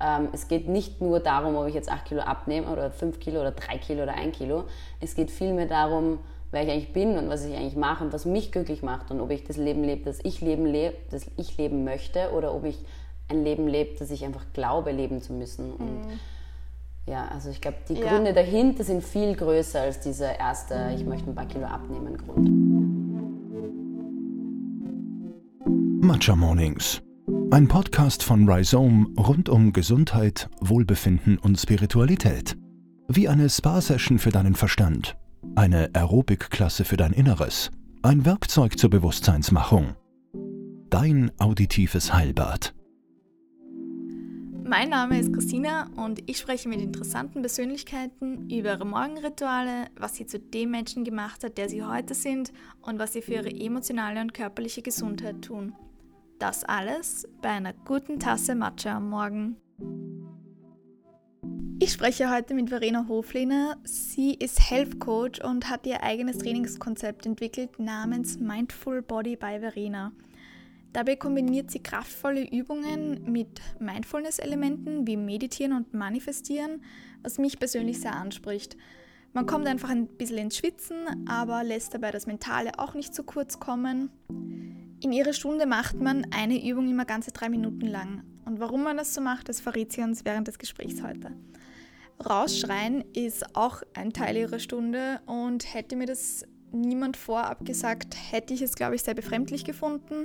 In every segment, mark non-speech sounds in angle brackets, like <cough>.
Ähm, es geht nicht nur darum, ob ich jetzt 8 Kilo abnehme oder 5 Kilo oder 3 Kilo oder 1 Kilo. Es geht vielmehr darum, wer ich eigentlich bin und was ich eigentlich mache und was mich glücklich macht und ob ich das Leben lebe, das ich leben, lebe, das ich leben möchte oder ob ich ein Leben lebe, das ich einfach glaube, leben zu müssen. Und mhm. ja, also ich glaube, die ja. Gründe dahinter sind viel größer als dieser erste, ich möchte ein paar Kilo abnehmen Grund. Matcha Mornings. Ein Podcast von Rhizome rund um Gesundheit, Wohlbefinden und Spiritualität. Wie eine Spa-Session für deinen Verstand eine Aerobikklasse für dein Inneres, ein Werkzeug zur Bewusstseinsmachung. Dein auditives Heilbad. Mein Name ist Christina und ich spreche mit interessanten Persönlichkeiten über ihre Morgenrituale, was sie zu dem Menschen gemacht hat, der sie heute sind und was sie für ihre emotionale und körperliche Gesundheit tun. Das alles bei einer guten Tasse Matcha am Morgen. Ich spreche heute mit Verena Hoflehner. Sie ist Health Coach und hat ihr eigenes Trainingskonzept entwickelt namens Mindful Body by Verena. Dabei kombiniert sie kraftvolle Übungen mit Mindfulness-Elementen wie Meditieren und Manifestieren, was mich persönlich sehr anspricht. Man kommt einfach ein bisschen ins Schwitzen, aber lässt dabei das Mentale auch nicht zu kurz kommen. In ihrer Stunde macht man eine Übung immer ganze drei Minuten lang. Und warum man das so macht, das verrät sie uns während des Gesprächs heute. Rausschreien ist auch ein Teil ihrer Stunde und hätte mir das niemand vorab gesagt, hätte ich es, glaube ich, sehr befremdlich gefunden.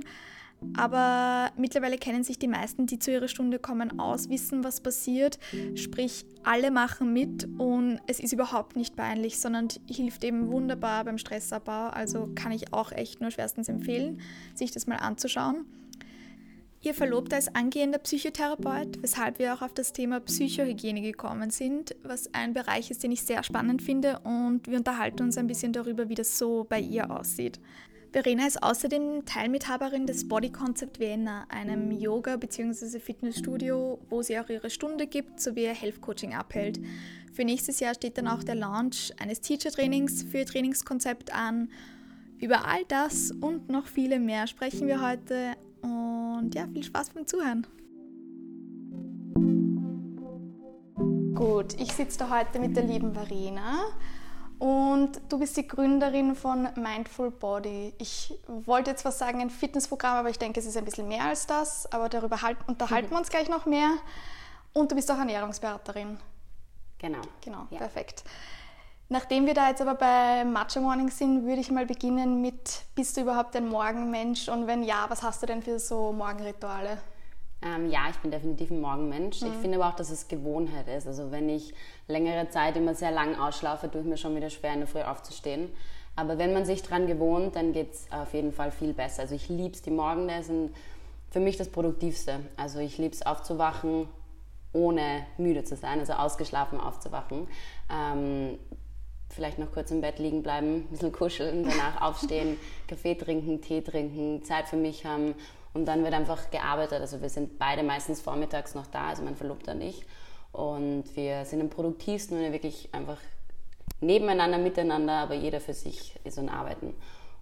Aber mittlerweile kennen sich die meisten, die zu ihrer Stunde kommen, aus, wissen, was passiert. Sprich, alle machen mit und es ist überhaupt nicht peinlich, sondern hilft eben wunderbar beim Stressabbau. Also kann ich auch echt nur schwerstens empfehlen, sich das mal anzuschauen. Ihr Verlobter ist angehender Psychotherapeut, weshalb wir auch auf das Thema Psychohygiene gekommen sind, was ein Bereich ist, den ich sehr spannend finde und wir unterhalten uns ein bisschen darüber, wie das so bei ihr aussieht. Verena ist außerdem Teilmithaberin des Body Concept Vienna, einem Yoga- bzw. Fitnessstudio, wo sie auch ihre Stunde gibt sowie ihr Health Coaching abhält. Für nächstes Jahr steht dann auch der Launch eines Teacher-Trainings für ihr Trainingskonzept an. Über all das und noch viele mehr sprechen wir heute und ja, viel Spaß beim Zuhören. Gut, ich sitze da heute mit der lieben Verena und du bist die Gründerin von Mindful Body. Ich wollte jetzt was sagen, ein Fitnessprogramm, aber ich denke, es ist ein bisschen mehr als das. Aber darüber halt, unterhalten wir uns gleich noch mehr. Und du bist auch Ernährungsberaterin. Genau. Genau, ja. perfekt. Nachdem wir da jetzt aber bei Matcha Morning sind, würde ich mal beginnen mit, bist du überhaupt ein Morgenmensch? Und wenn ja, was hast du denn für so Morgenrituale? Ähm, ja, ich bin definitiv ein Morgenmensch. Mhm. Ich finde aber auch, dass es Gewohnheit ist. Also wenn ich längere Zeit immer sehr lang ausschlafe, tue ich mir schon wieder schwer, in der Früh aufzustehen. Aber wenn man sich daran gewohnt, dann geht es auf jeden Fall viel besser. Also ich liebe es, die Morgen sind für mich das Produktivste. Also ich liebe es aufzuwachen, ohne müde zu sein, also ausgeschlafen aufzuwachen. Ähm, vielleicht noch kurz im Bett liegen bleiben, ein bisschen kuscheln, danach aufstehen, <laughs> Kaffee trinken, Tee trinken, Zeit für mich haben und dann wird einfach gearbeitet. Also wir sind beide meistens vormittags noch da, also mein Verlobter und ich. Und wir sind am produktivsten, wenn wir wirklich einfach nebeneinander, miteinander, aber jeder für sich ist und arbeiten.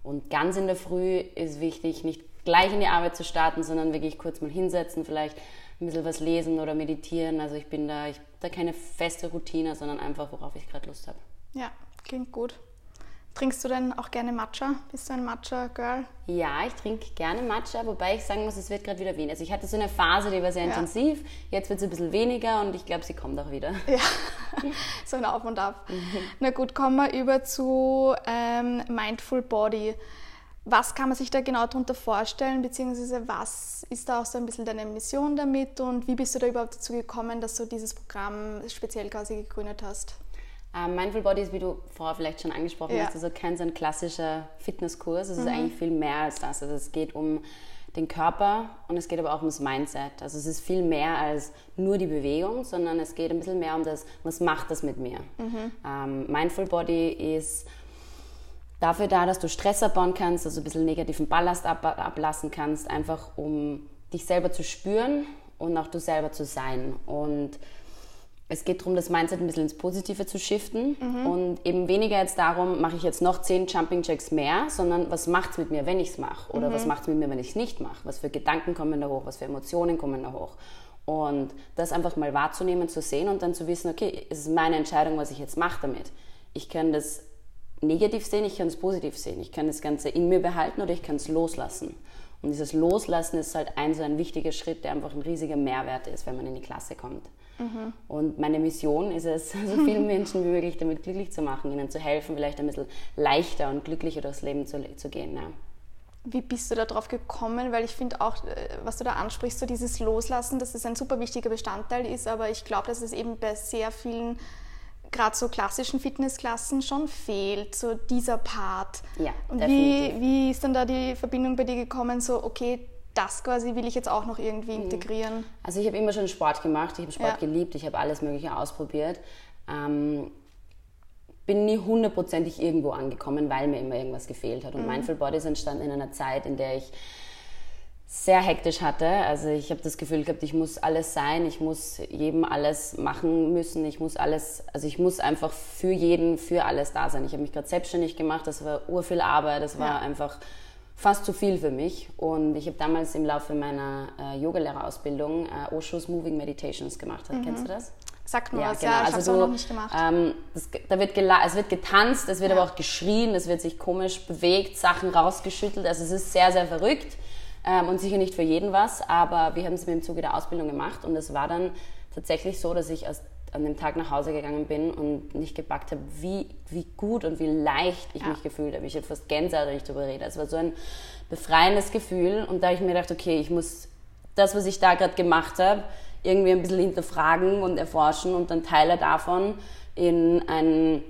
Und ganz in der Früh ist wichtig, nicht gleich in die Arbeit zu starten, sondern wirklich kurz mal hinsetzen, vielleicht ein bisschen was lesen oder meditieren. Also ich bin da, ich da keine feste Routine, sondern einfach, worauf ich gerade Lust habe. Ja, klingt gut. Trinkst du denn auch gerne Matcha? Bist du ein Matcha-Girl? Ja, ich trinke gerne Matcha, wobei ich sagen muss, es wird gerade wieder weniger. Also ich hatte so eine Phase, die war sehr ja. intensiv, jetzt wird es ein bisschen weniger und ich glaube, sie kommt auch wieder. Ja, <laughs> so ein Auf und Ab. Mhm. Na gut, kommen wir über zu ähm, Mindful Body. Was kann man sich da genau darunter vorstellen, beziehungsweise was ist da auch so ein bisschen deine Mission damit und wie bist du da überhaupt dazu gekommen, dass du dieses Programm speziell quasi gegründet hast? Ähm, Mindful Body ist, wie du vorher vielleicht schon angesprochen ja. hast, also kein so ein klassischer Fitnesskurs. Es mhm. ist eigentlich viel mehr als das. Also es geht um den Körper und es geht aber auch ums Mindset. Also es ist viel mehr als nur die Bewegung, sondern es geht ein bisschen mehr um das, was macht das mit mir. Mhm. Ähm, Mindful Body ist dafür da, dass du Stress abbauen kannst, also ein bisschen negativen Ballast ab, ablassen kannst, einfach um dich selber zu spüren und auch du selber zu sein. Und es geht darum, das Mindset ein bisschen ins Positive zu shiften mhm. und eben weniger jetzt darum, mache ich jetzt noch zehn Jumping Jacks mehr, sondern was macht es mit mir, wenn ich es mache oder mhm. was macht es mit mir, wenn ich es nicht mache? Was für Gedanken kommen da hoch, was für Emotionen kommen da hoch? Und das einfach mal wahrzunehmen, zu sehen und dann zu wissen, okay, es ist meine Entscheidung, was ich jetzt mache damit. Ich kann das negativ sehen, ich kann es positiv sehen. Ich kann das Ganze in mir behalten oder ich kann es loslassen. Und dieses Loslassen ist halt ein so ein wichtiger Schritt, der einfach ein riesiger Mehrwert ist, wenn man in die Klasse kommt. Mhm. Und meine Mission ist es, <laughs> so vielen <laughs> Menschen wie möglich damit glücklich zu machen, ihnen zu helfen, vielleicht ein bisschen leichter und glücklicher durchs Leben zu, zu gehen. Ja. Wie bist du darauf gekommen? Weil ich finde auch, äh, was du da ansprichst, so dieses Loslassen, dass es ein super wichtiger Bestandteil ist, aber ich glaube, dass es eben bei sehr vielen, gerade so klassischen Fitnessklassen schon fehlt, so dieser Part. Ja, Und wie, wie ist dann da die Verbindung bei dir gekommen, so okay, das quasi will ich jetzt auch noch irgendwie mhm. integrieren? Also ich habe immer schon Sport gemacht, ich habe Sport ja. geliebt, ich habe alles Mögliche ausprobiert. Ähm, bin nie hundertprozentig irgendwo angekommen, weil mir immer irgendwas gefehlt hat. Und mhm. Mindful Body ist entstanden in einer Zeit, in der ich sehr hektisch hatte. Also ich habe das Gefühl gehabt, ich muss alles sein, ich muss jedem alles machen müssen, ich muss alles, also ich muss einfach für jeden, für alles da sein. Ich habe mich gerade selbstständig gemacht, das war urviel Arbeit, das war ja. einfach fast zu viel für mich. Und ich habe damals im Laufe meiner äh, Yogalehrerausbildung äh, Osho's Moving Meditations gemacht. Mhm. Kennst du das? Sagt nur ja, was, genau. ja, ich also habe es noch nicht gemacht. Ähm, das, da wird es wird getanzt, es wird ja. aber auch geschrien, es wird sich komisch bewegt, Sachen rausgeschüttelt. Also es ist sehr, sehr verrückt ähm, und sicher nicht für jeden was, aber wir haben es mir im Zuge der Ausbildung gemacht und es war dann tatsächlich so, dass ich erst an dem Tag nach Hause gegangen bin und nicht gepackt habe, wie, wie gut und wie leicht ich ja. mich gefühlt habe. Ich habe fast Gänsehaut, wenn ich darüber rede. Es war so ein befreiendes Gefühl und da habe ich mir gedacht, okay, ich muss das, was ich da gerade gemacht habe, irgendwie ein bisschen hinterfragen und erforschen und dann Teile davon in ein,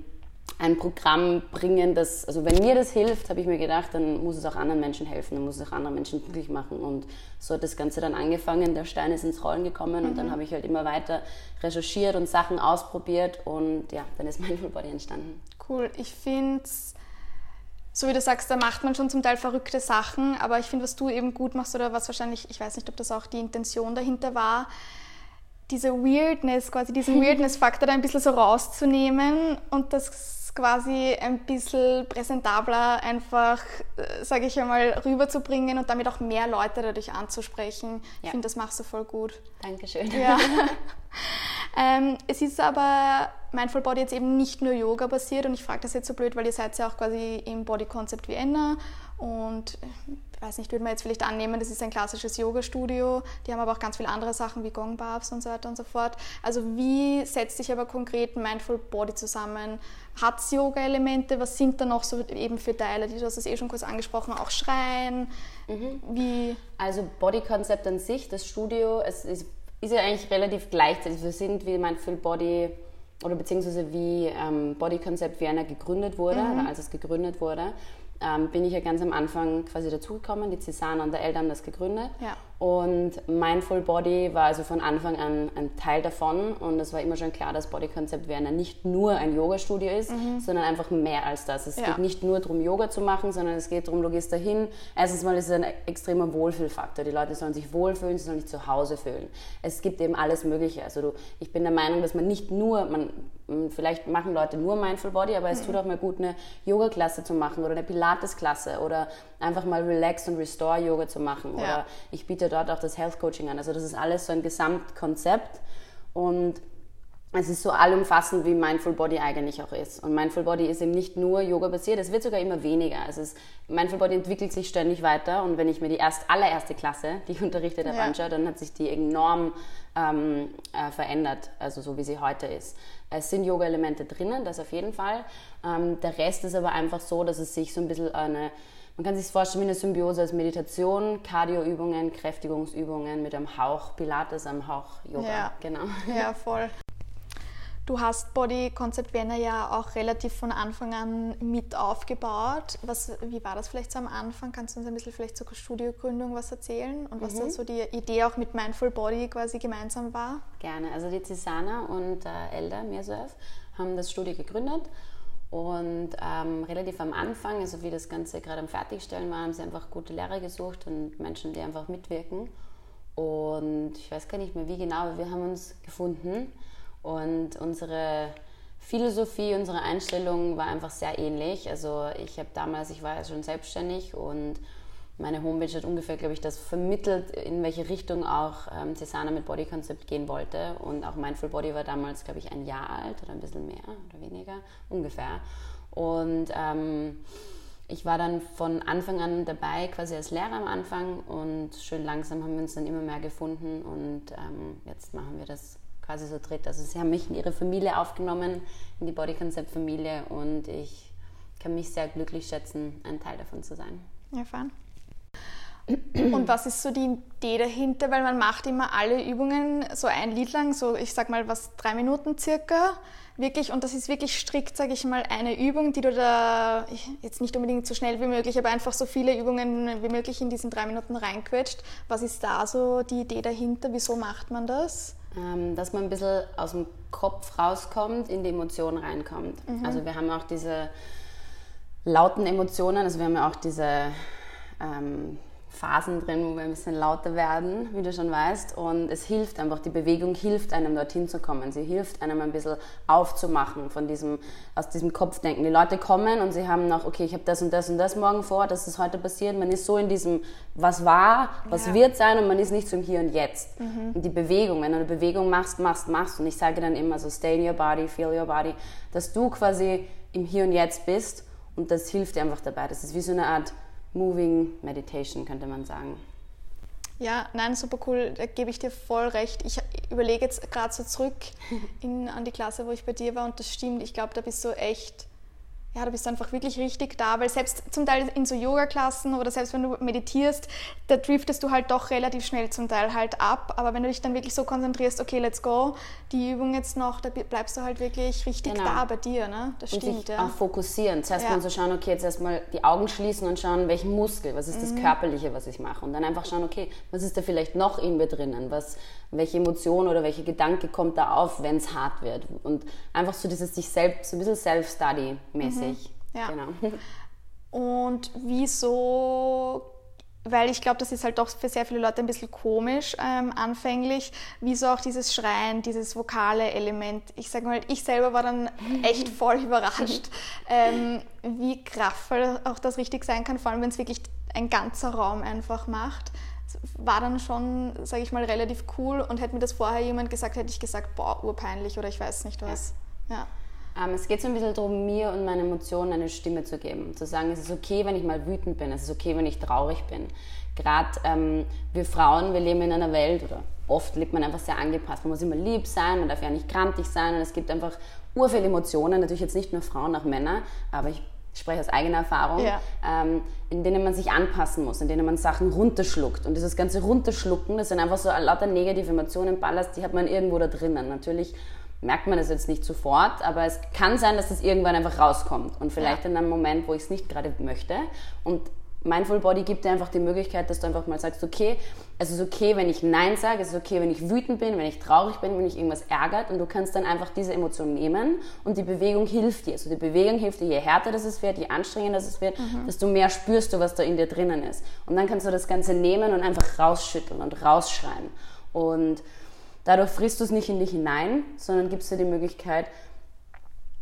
ein Programm bringen, das, also wenn mir das hilft, habe ich mir gedacht, dann muss es auch anderen Menschen helfen, dann muss es auch andere Menschen glücklich machen und so hat das Ganze dann angefangen, der Stein ist ins Rollen gekommen mhm. und dann mhm. habe ich halt immer weiter recherchiert und Sachen ausprobiert und ja, dann ist Mindful <laughs> Body entstanden. Cool, ich finde so wie du sagst, da macht man schon zum Teil verrückte Sachen, aber ich finde, was du eben gut machst oder was wahrscheinlich, ich weiß nicht, ob das auch die Intention dahinter war, diese Weirdness, quasi diesen <laughs> Weirdness-Faktor da ein bisschen so rauszunehmen und das quasi ein bisschen präsentabler einfach, äh, sage ich einmal, rüberzubringen und damit auch mehr Leute dadurch anzusprechen. Ja. Ich finde, das machst du voll gut. Dankeschön. Ja. <laughs> ähm, es ist aber Mindful Body jetzt eben nicht nur Yoga basiert und ich frage das jetzt so blöd, weil ihr seid ja auch quasi im Body Concept Vienna und weiß nicht, würde man jetzt vielleicht annehmen, das ist ein klassisches Yoga-Studio. Die haben aber auch ganz viele andere Sachen wie Gong-Barbs und so weiter und so fort. Also wie setzt sich aber konkret Mindful Body zusammen? Hat es Yoga-Elemente? Was sind da noch so eben für Teile? Du hast es eh schon kurz angesprochen, auch Schreien. Mhm. Wie? Also Body Concept an sich, das Studio, es ist, ist ja eigentlich relativ gleichzeitig. Wir sind wie Mindful Body oder beziehungsweise wie ähm, Body Concept Vienna gegründet wurde, mhm. oder als es gegründet wurde ähm, bin ich ja ganz am Anfang quasi dazugekommen. Die Cesana und der Eltern haben das gegründet. Ja. Und Mindful Body war also von Anfang an ein Teil davon. Und es war immer schon klar, dass Body Concept Werner nicht nur ein Yoga-Studio ist, mhm. sondern einfach mehr als das. Es ja. geht nicht nur darum, Yoga zu machen, sondern es geht darum, du gehst dahin. Erstens mal ist es ein extremer Wohlfühlfaktor. Die Leute sollen sich wohlfühlen, sie sollen sich zu Hause fühlen. Es gibt eben alles Mögliche. Also du, ich bin der Meinung, dass man nicht nur, man, vielleicht machen Leute nur Mindful Body, aber es mhm. tut auch mal gut, eine Yoga-Klasse zu machen oder eine Pilates-Klasse oder einfach mal Relax und Restore Yoga zu machen. Ja. Oder ich biete dort auch das Health Coaching an. Also das ist alles so ein Gesamtkonzept und es ist so allumfassend, wie Mindful Body eigentlich auch ist. Und Mindful Body ist eben nicht nur Yoga-basiert, es wird sogar immer weniger. Es ist, Mindful Body entwickelt sich ständig weiter und wenn ich mir die erst, allererste Klasse, die <laughs> ich unterrichte, ja. anschaue, dann hat sich die enorm ähm, äh, verändert, also so wie sie heute ist. Es sind Yoga-Elemente drinnen, das auf jeden Fall. Ähm, der Rest ist aber einfach so, dass es sich so ein bisschen eine man kann sich vorstellen wie eine Symbiose aus Meditation, Cardioübungen, Kräftigungsübungen mit einem Hauch Pilates, einem Hauch Yoga. Ja, genau. <laughs> Ja, voll. Du hast Body Concept Vienna ja auch relativ von Anfang an mit aufgebaut. Was, wie war das vielleicht so am Anfang? Kannst du uns ein bisschen vielleicht zur Studiogründung was erzählen und was mhm. dann so die Idee auch mit Mindful Body quasi gemeinsam war? Gerne. Also die Cesana und äh, Elda Mirsev haben das Studio gegründet und ähm, relativ am Anfang, also wie das Ganze gerade am Fertigstellen war, haben sie einfach gute Lehrer gesucht und Menschen, die einfach mitwirken. Und ich weiß gar nicht mehr wie genau, aber wir haben uns gefunden und unsere Philosophie, unsere Einstellung war einfach sehr ähnlich. Also ich habe damals, ich war ja schon selbstständig und meine Homepage hat ungefähr, glaube ich, das vermittelt, in welche Richtung auch ähm, Cesana mit Body Concept gehen wollte. Und auch Mindful Body war damals, glaube ich, ein Jahr alt oder ein bisschen mehr oder weniger, ungefähr. Und ähm, ich war dann von Anfang an dabei, quasi als Lehrer am Anfang und schön langsam haben wir uns dann immer mehr gefunden und ähm, jetzt machen wir das quasi so dritt. Also sie haben mich in ihre Familie aufgenommen, in die Body Concept Familie und ich kann mich sehr glücklich schätzen, ein Teil davon zu sein. Ja, fahren. Und was ist so die Idee dahinter? Weil man macht immer alle Übungen so ein Lied lang, so ich sag mal was, drei Minuten circa. Wirklich, und das ist wirklich strikt, sage ich mal, eine Übung, die du da jetzt nicht unbedingt so schnell wie möglich, aber einfach so viele Übungen wie möglich in diesen drei Minuten reinquetscht. Was ist da so die Idee dahinter? Wieso macht man das? Ähm, dass man ein bisschen aus dem Kopf rauskommt, in die Emotionen reinkommt. Mhm. Also wir haben auch diese lauten Emotionen, also wir haben ja auch diese ähm, Phasen drin, wo wir ein bisschen lauter werden, wie du schon weißt. Und es hilft einfach, die Bewegung hilft einem dorthin zu kommen. Sie hilft einem ein bisschen aufzumachen von diesem, aus diesem Kopfdenken. Die Leute kommen und sie haben noch, okay, ich habe das und das und das morgen vor, das ist heute passiert. Man ist so in diesem, was war, was ja. wird sein und man ist nicht so im Hier und Jetzt. Mhm. Und die Bewegung, wenn du eine Bewegung machst, machst, machst. Und ich sage dann immer so, stay in your body, feel your body, dass du quasi im Hier und Jetzt bist und das hilft dir einfach dabei. Das ist wie so eine Art Moving Meditation, könnte man sagen. Ja, nein, super cool, da gebe ich dir voll recht. Ich überlege jetzt gerade so zurück <laughs> in, an die Klasse, wo ich bei dir war und das stimmt. Ich glaube, da bist du echt ja, du bist einfach wirklich richtig da, weil selbst zum Teil in so Yoga-Klassen oder selbst wenn du meditierst, da driftest du halt doch relativ schnell zum Teil halt ab. Aber wenn du dich dann wirklich so konzentrierst, okay, let's go, die Übung jetzt noch, da bleibst du halt wirklich richtig genau. da bei dir, ne? Das und stimmt, ja. Auch fokussieren. Zuerst ja. mal so schauen, okay, jetzt erstmal die Augen schließen und schauen, welchen Muskel, was ist das mhm. Körperliche, was ich mache. Und dann einfach schauen, okay, was ist da vielleicht noch in mir drinnen? Was, welche Emotion oder welche Gedanke kommt da auf, wenn es hart wird. Und einfach so dieses sich selbst, so ein bisschen Self-Study-mäßig. Mhm. Ja. Genau. Und wieso weil ich glaube, das ist halt doch für sehr viele Leute ein bisschen komisch ähm, anfänglich, wieso auch dieses Schreien, dieses vokale Element. Ich sage mal, ich selber war dann <laughs> echt voll überrascht, ähm, wie kraftvoll auch das richtig sein kann, vor allem wenn es wirklich ein ganzer Raum einfach macht war dann schon, sage ich mal, relativ cool und hätte mir das vorher jemand gesagt, hätte ich gesagt, boah, urpeinlich oder ich weiß nicht was. Ja. ja. Ähm, es geht so ein bisschen darum, mir und meinen Emotionen eine Stimme zu geben. Zu sagen, es ist okay, wenn ich mal wütend bin, es ist okay, wenn ich traurig bin. Gerade ähm, wir Frauen, wir leben in einer Welt, oder oft lebt man einfach sehr angepasst. Man muss immer lieb sein, man darf ja nicht grantig sein und es gibt einfach ur viele Emotionen, natürlich jetzt nicht nur Frauen, auch Männer, aber ich ich spreche aus eigener Erfahrung, ja. ähm, in denen man sich anpassen muss, in denen man Sachen runterschluckt. Und dieses ganze Runterschlucken, das sind einfach so lauter negative Emotionen, Ballast, die hat man irgendwo da drinnen. Natürlich merkt man das jetzt nicht sofort, aber es kann sein, dass das irgendwann einfach rauskommt. Und vielleicht ja. in einem Moment, wo ich es nicht gerade möchte. Und Mindful Body gibt dir einfach die Möglichkeit, dass du einfach mal sagst, okay, es ist okay, wenn ich Nein sage, es ist okay, wenn ich wütend bin, wenn ich traurig bin, wenn mich irgendwas ärgert und du kannst dann einfach diese Emotion nehmen und die Bewegung hilft dir. Also die Bewegung hilft dir, je härter das es wird, je anstrengender das es wird, mhm. desto mehr spürst du, was da in dir drinnen ist. Und dann kannst du das Ganze nehmen und einfach rausschütteln und rausschreien. Und dadurch frisst du es nicht in dich hinein, sondern gibst dir die Möglichkeit,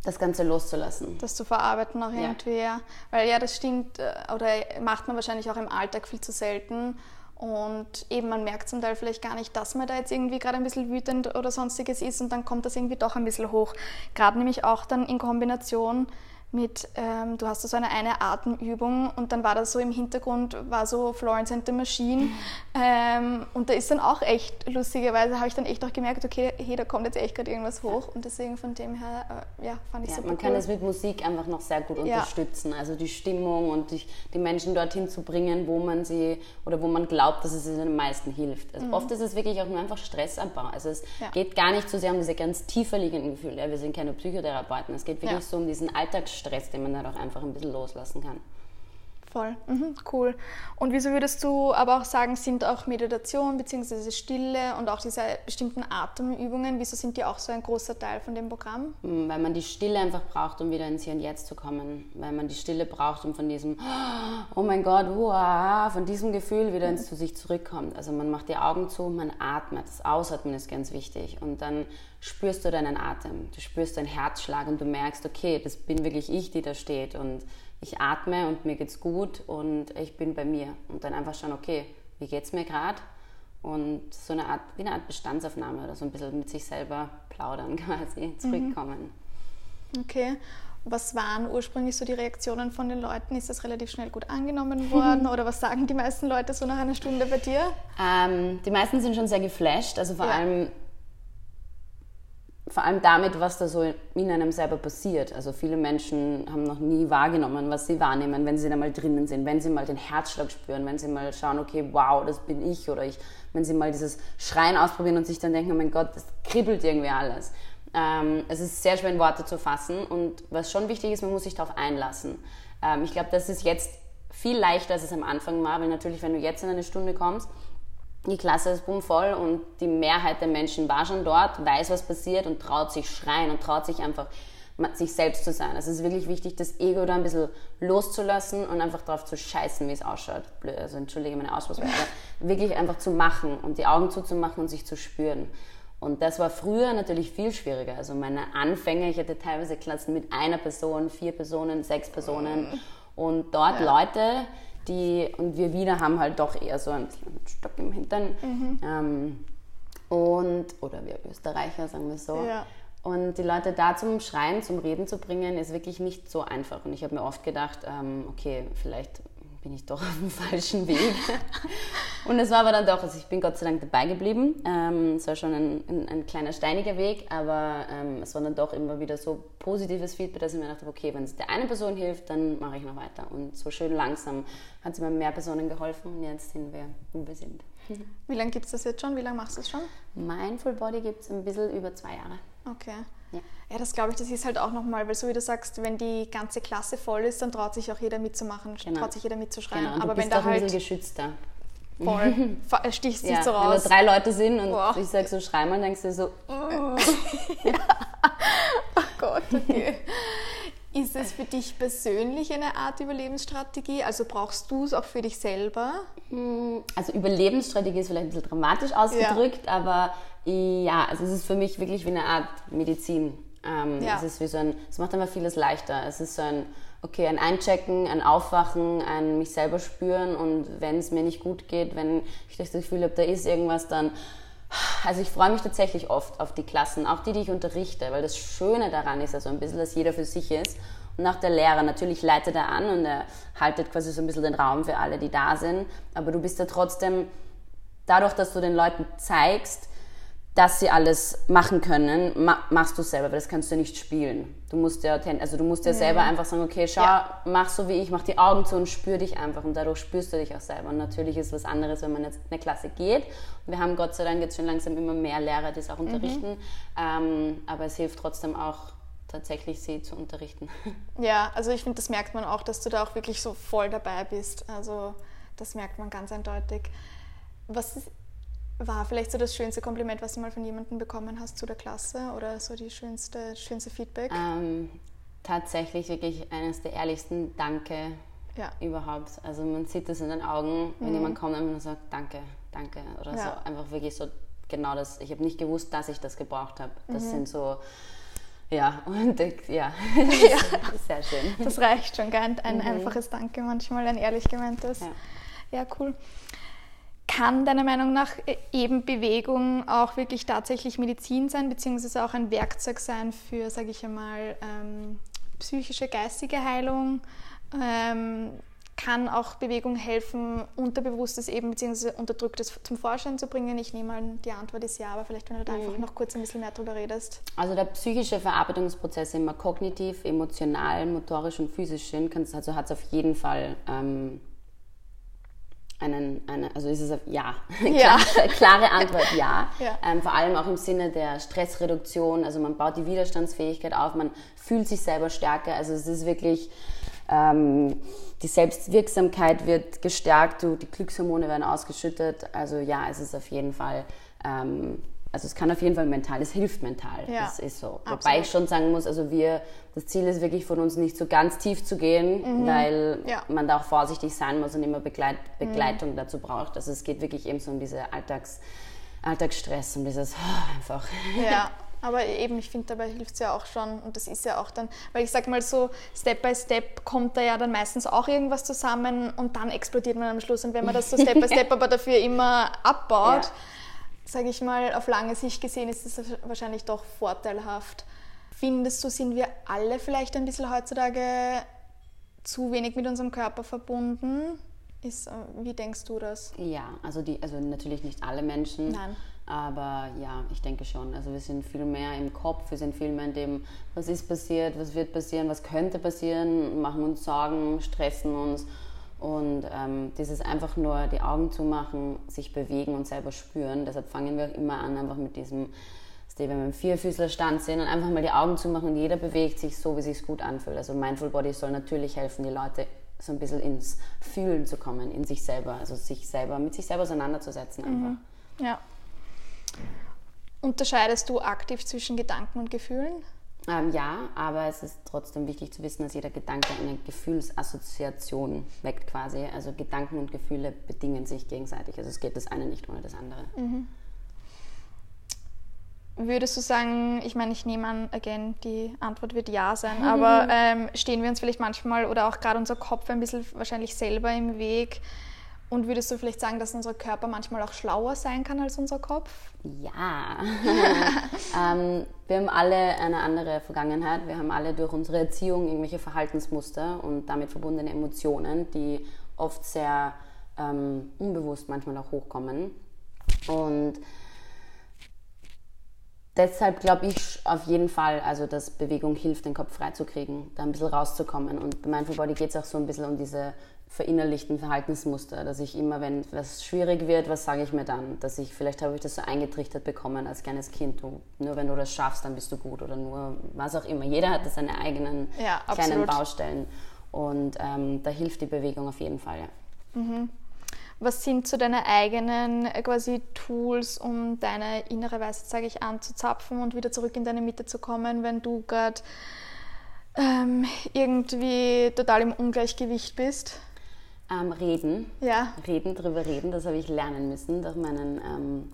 das Ganze loszulassen. Das zu verarbeiten auch irgendwie, ja. Weil ja, das stimmt, äh, oder macht man wahrscheinlich auch im Alltag viel zu selten. Und eben, man merkt zum Teil vielleicht gar nicht, dass man da jetzt irgendwie gerade ein bisschen wütend oder sonstiges ist und dann kommt das irgendwie doch ein bisschen hoch. Gerade nämlich auch dann in Kombination mit, ähm, du hast so eine, eine Atemübung und dann war das so im Hintergrund, war so Florence and the Machine ähm, und da ist dann auch echt, lustigerweise habe ich dann echt auch gemerkt, okay, hey, da kommt jetzt echt gerade irgendwas hoch und deswegen von dem her, äh, ja, fand ich ja, super Man cool. kann das mit Musik einfach noch sehr gut ja. unterstützen, also die Stimmung und die, die, Menschen dorthin zu bringen, wo man sie oder wo man glaubt, dass es ihnen am meisten hilft. Also mhm. Oft ist es wirklich auch nur einfach Stressabbau, also es ja. geht gar nicht so sehr um diese ganz tiefer liegenden Gefühle, wir sind keine Psychotherapeuten, es geht wirklich so um diesen Alltagsstress Stress, den man dann auch einfach ein bisschen loslassen kann. Voll, mhm, cool. Und wieso würdest du aber auch sagen, sind auch Meditation bzw. Stille und auch diese bestimmten Atemübungen, wieso sind die auch so ein großer Teil von dem Programm? Mm, weil man die Stille einfach braucht, um wieder ins Hier und Jetzt zu kommen. Weil man die Stille braucht, um von diesem, oh mein Gott, uah, von diesem Gefühl wieder ins zu sich zurückkommt. Also man macht die Augen zu, man atmet. Das Ausatmen ist ganz wichtig. Und dann spürst du deinen Atem, du spürst deinen Herzschlag und du merkst, okay, das bin wirklich ich, die da steht. Und ich atme und mir geht's gut und ich bin bei mir. Und dann einfach schauen, okay, wie geht's mir gerade? Und so eine Art, wie eine Art Bestandsaufnahme oder so ein bisschen mit sich selber plaudern <laughs> quasi, mhm. zurückkommen. Okay. Was waren ursprünglich so die Reaktionen von den Leuten? Ist das relativ schnell gut angenommen <laughs> worden oder was sagen die meisten Leute so nach einer Stunde bei dir? Ähm, die meisten sind schon sehr geflasht, also vor ja. allem vor allem damit, was da so in einem selber passiert. Also viele Menschen haben noch nie wahrgenommen, was sie wahrnehmen, wenn sie da mal drinnen sind, wenn sie mal den Herzschlag spüren, wenn sie mal schauen, okay, wow, das bin ich oder ich, wenn sie mal dieses Schreien ausprobieren und sich dann denken, oh mein Gott, das kribbelt irgendwie alles. Ähm, es ist sehr schwer in Worte zu fassen und was schon wichtig ist, man muss sich darauf einlassen. Ähm, ich glaube, das ist jetzt viel leichter, als es am Anfang war, weil natürlich, wenn du jetzt in eine Stunde kommst, die Klasse ist bummvoll und die Mehrheit der Menschen war schon dort, weiß, was passiert und traut sich schreien und traut sich einfach, sich selbst zu sein. Es ist wirklich wichtig, das Ego da ein bisschen loszulassen und einfach darauf zu scheißen, wie es ausschaut. Blöd, also entschuldige meine Ausdrucksweise. <laughs> wirklich einfach zu machen und die Augen zuzumachen und sich zu spüren. Und das war früher natürlich viel schwieriger. Also meine Anfänge, ich hatte teilweise Klassen mit einer Person, vier Personen, sechs Personen. Und dort ja. Leute, die, und wir Wiener haben halt doch eher so einen Stock im Hintern. Mhm. Ähm, und, oder wir Österreicher, sagen wir so. Ja. Und die Leute da zum Schreien, zum Reden zu bringen, ist wirklich nicht so einfach. Und ich habe mir oft gedacht, ähm, okay, vielleicht bin ich doch auf dem <laughs> falschen Weg. und es war aber dann doch, also ich bin Gott sei Dank dabei geblieben. Ähm, es war schon ein, ein, ein kleiner steiniger Weg, aber ähm, es war dann doch immer wieder so positives Feedback, dass ich mir dachte, okay, wenn es der eine Person hilft, dann mache ich noch weiter. Und so schön langsam hat es mir mehr Personen geholfen und jetzt sind wir, wo wir sind. Wie lange gibt es das jetzt schon? Wie lange machst du es schon? Mein Full Body gibt es ein bisschen über zwei Jahre. Okay. Ja, ja das glaube ich, das ist halt auch nochmal, weil so wie du sagst, wenn die ganze Klasse voll ist, dann traut sich auch jeder mitzumachen, genau. traut sich jeder mitzuschreien. Genau. Aber wenn da halt. Ein bisschen geschützter. Voll. <laughs> Stichst ja, so raus. Wenn da drei Leute sind und Boah. ich sage so, schrei mal, denkst du so. Oh, <laughs> <laughs> oh Gott, okay. Ist es für dich persönlich eine Art Überlebensstrategie? Also brauchst du es auch für dich selber? Hm, also Überlebensstrategie ist vielleicht ein bisschen dramatisch ausgedrückt, ja. aber ja, also es ist für mich wirklich wie eine Art Medizin. Ähm, ja. Es ist wie so ein, es macht immer vieles leichter. Es ist so ein, okay, ein Einchecken, ein Aufwachen, ein mich selber spüren und wenn es mir nicht gut geht, wenn ich das Gefühl habe, da ist irgendwas, dann also ich freue mich tatsächlich oft auf die Klassen, auch die, die ich unterrichte, weil das Schöne daran ist also ein bisschen, dass jeder für sich ist. Und auch der Lehrer, natürlich leitet er an und er haltet quasi so ein bisschen den Raum für alle, die da sind. Aber du bist ja trotzdem, dadurch, dass du den Leuten zeigst, dass sie alles machen können, machst du selber, weil das kannst du ja nicht spielen. Du musst ja, also du musst ja, ja. selber einfach sagen, okay, schau, ja. mach so wie ich, mach die Augen zu und spür dich einfach und dadurch spürst du dich auch selber. Und natürlich ist es was anderes, wenn man jetzt in eine Klasse geht. Wir haben Gott sei Dank jetzt schon langsam immer mehr Lehrer, die es auch mhm. unterrichten, mhm. ähm, aber es hilft trotzdem auch, tatsächlich sie zu unterrichten. <laughs> Ja, also ich finde, das merkt man auch, dass du da auch wirklich so voll dabei bist. Also das merkt man ganz eindeutig. Was ist war vielleicht so das schönste Kompliment, was du mal von jemandem bekommen hast zu der Klasse oder so die schönste, schönste Feedback? Ähm, tatsächlich wirklich eines der ehrlichsten Danke ja. überhaupt. Also man sieht das in den Augen, wenn mhm. jemand kommt und sagt Danke, Danke oder ja. so. Einfach wirklich so genau das. Ich habe nicht gewusst, dass ich das gebraucht habe. Das mhm. sind so ja, <laughs> und ja, <laughs> ja. <laughs> sehr schön. Das reicht schon, gell? Ein mhm. einfaches Danke manchmal, ein ehrlich gemeintes. Ja, ja cool. Kann deiner Meinung nach äh, eben Bewegung auch wirklich tatsächlich Medizin sein, beziehungsweise auch ein Werkzeug sein für, sage ich einmal, ähm, psychische, geistige Heilung? Ähm, kann auch Bewegung helfen, Unterbewusstes eben beziehungsweise Unterdrücktes zum Vorschein zu bringen? Ich nehme an, die Antwort ist ja, aber vielleicht, wenn du da mhm. einfach noch kurz ein bisschen mehr drüber redest. Also der psychische Verarbeitungsprozess immer kognitiv, emotional, motorisch und physisch sind, also hat es auf jeden Fall ähm, einen, eine, also ist es ja, ja. <laughs> klare, klare Antwort ja. ja. Ähm, vor allem auch im Sinne der Stressreduktion, also man baut die Widerstandsfähigkeit auf, man fühlt sich selber stärker, also es ist wirklich, ähm, die Selbstwirksamkeit wird gestärkt, du, die Glückshormone werden ausgeschüttet, also ja, es ist auf jeden Fall ähm, also es kann auf jeden Fall mental, es hilft mental. Ja, das ist so. Absolut. Wobei ich schon sagen muss, also wir, das Ziel ist wirklich von uns nicht so ganz tief zu gehen, mhm. weil ja. man da auch vorsichtig sein muss und immer Begleit, Begleitung mhm. dazu braucht. Also es geht wirklich eben so um diese Alltags, Alltagsstress, um dieses oh, <laughs> einfach. Ja. Aber eben, ich finde, dabei hilft es ja auch schon und das ist ja auch dann, weil ich sag mal so, Step by Step kommt da ja dann meistens auch irgendwas zusammen und dann explodiert man am Schluss. Und wenn man das so Step by <laughs> Step aber dafür immer abbaut, ja. Sage ich mal, auf lange Sicht gesehen ist es wahrscheinlich doch vorteilhaft. Findest du, sind wir alle vielleicht ein bisschen heutzutage zu wenig mit unserem Körper verbunden? Ist, äh, wie denkst du das? Ja, also, die, also natürlich nicht alle Menschen. Nein. Aber ja, ich denke schon. Also wir sind viel mehr im Kopf, wir sind viel mehr in dem, was ist passiert, was wird passieren, was könnte passieren, machen uns Sorgen, stressen uns. Und ähm, dieses einfach nur die Augen zu machen, sich bewegen und selber spüren. Deshalb fangen wir immer an, einfach mit diesem, wenn wir im Vierfüßlerstand sind und einfach mal die Augen zu machen und jeder bewegt sich so, wie es sich gut anfühlt. Also Mindful Body soll natürlich helfen, die Leute so ein bisschen ins Fühlen zu kommen, in sich selber, also sich selber, mit sich selber auseinanderzusetzen einfach. Mhm. Ja. Unterscheidest du aktiv zwischen Gedanken und Gefühlen? Ähm, ja, aber es ist trotzdem wichtig zu wissen, dass jeder Gedanke eine Gefühlsassoziation weckt quasi. Also Gedanken und Gefühle bedingen sich gegenseitig. Also es geht das eine nicht ohne das andere. Mhm. Würdest du sagen, ich meine, ich nehme an, again, die Antwort wird ja sein, <laughs> aber ähm, stehen wir uns vielleicht manchmal oder auch gerade unser Kopf ein bisschen wahrscheinlich selber im Weg? Und würdest du vielleicht sagen, dass unser Körper manchmal auch schlauer sein kann als unser Kopf? Ja. <laughs> ähm, wir haben alle eine andere Vergangenheit. Wir haben alle durch unsere Erziehung irgendwelche Verhaltensmuster und damit verbundene Emotionen, die oft sehr ähm, unbewusst manchmal auch hochkommen. Und deshalb glaube ich auf jeden Fall, also dass Bewegung hilft, den Kopf freizukriegen, da ein bisschen rauszukommen. Und bei Mindful Body geht es auch so ein bisschen um diese verinnerlichten Verhaltensmuster, dass ich immer, wenn was schwierig wird, was sage ich mir dann? Dass ich, vielleicht habe ich das so eingetrichtert bekommen als kleines Kind, du, nur wenn du das schaffst, dann bist du gut oder nur was auch immer. Jeder hat seine eigenen ja, kleinen Baustellen und ähm, da hilft die Bewegung auf jeden Fall, ja. Mhm. Was sind so deine eigenen äh, quasi Tools, um deine innere Weisheit, sage ich, anzuzapfen und wieder zurück in deine Mitte zu kommen, wenn du gerade ähm, irgendwie total im Ungleichgewicht bist? Ähm, reden. Ja. Reden, drüber reden, das habe ich lernen müssen durch meinen, ähm,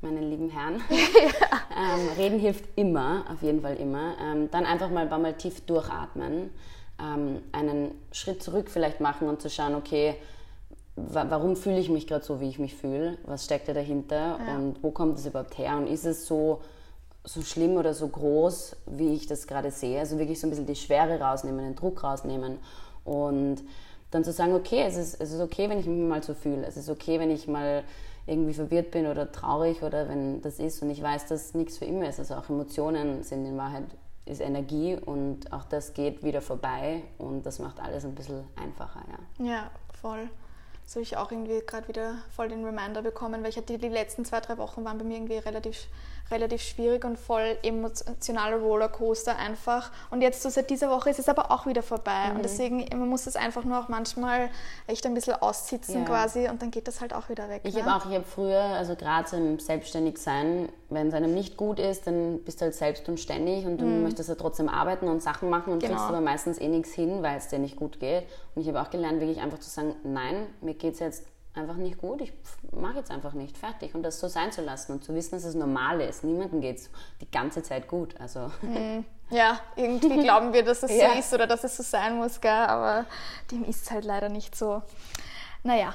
meinen lieben Herrn. <laughs> ja. ähm, reden hilft immer, auf jeden Fall immer. Ähm, dann einfach mal ein paar Mal tief durchatmen, ähm, einen Schritt zurück vielleicht machen und zu schauen, okay, wa warum fühle ich mich gerade so, wie ich mich fühle? Was steckt da dahinter ja. und wo kommt es überhaupt her? Und ist es so, so schlimm oder so groß, wie ich das gerade sehe? Also wirklich so ein bisschen die Schwere rausnehmen, den Druck rausnehmen und dann zu sagen, okay, es ist, es ist okay, wenn ich mich mal so fühle. Es ist okay, wenn ich mal irgendwie verwirrt bin oder traurig oder wenn das ist und ich weiß, dass nichts für immer ist. Also auch Emotionen sind in Wahrheit ist Energie und auch das geht wieder vorbei und das macht alles ein bisschen einfacher. Ja, ja voll. So ich auch irgendwie gerade wieder voll den Reminder bekommen, weil ich hatte die letzten zwei, drei Wochen waren bei mir irgendwie relativ relativ schwierig und voll emotionaler Rollercoaster einfach. Und jetzt so seit dieser Woche ist es aber auch wieder vorbei. Mhm. Und deswegen, man muss es einfach nur auch manchmal echt ein bisschen aussitzen ja. quasi und dann geht das halt auch wieder weg. Ich ne? habe auch, ich habe früher, also gerade so im Selbstständigsein, wenn es einem nicht gut ist, dann bist du halt selbst und ständig und du mhm. möchtest ja trotzdem arbeiten und Sachen machen und genau. kriegst aber meistens eh nichts hin, weil es dir nicht gut geht. Und ich habe auch gelernt, wirklich einfach zu sagen, nein, mir geht es jetzt einfach nicht gut, ich mache jetzt einfach nicht, fertig. Und das so sein zu lassen und zu wissen, dass es normal ist. Niemandem geht es die ganze Zeit gut. Also. Mhm. Ja, irgendwie <laughs> glauben wir, dass es ja. so ist oder dass es so sein muss, gell? aber dem ist es halt leider nicht so. Naja,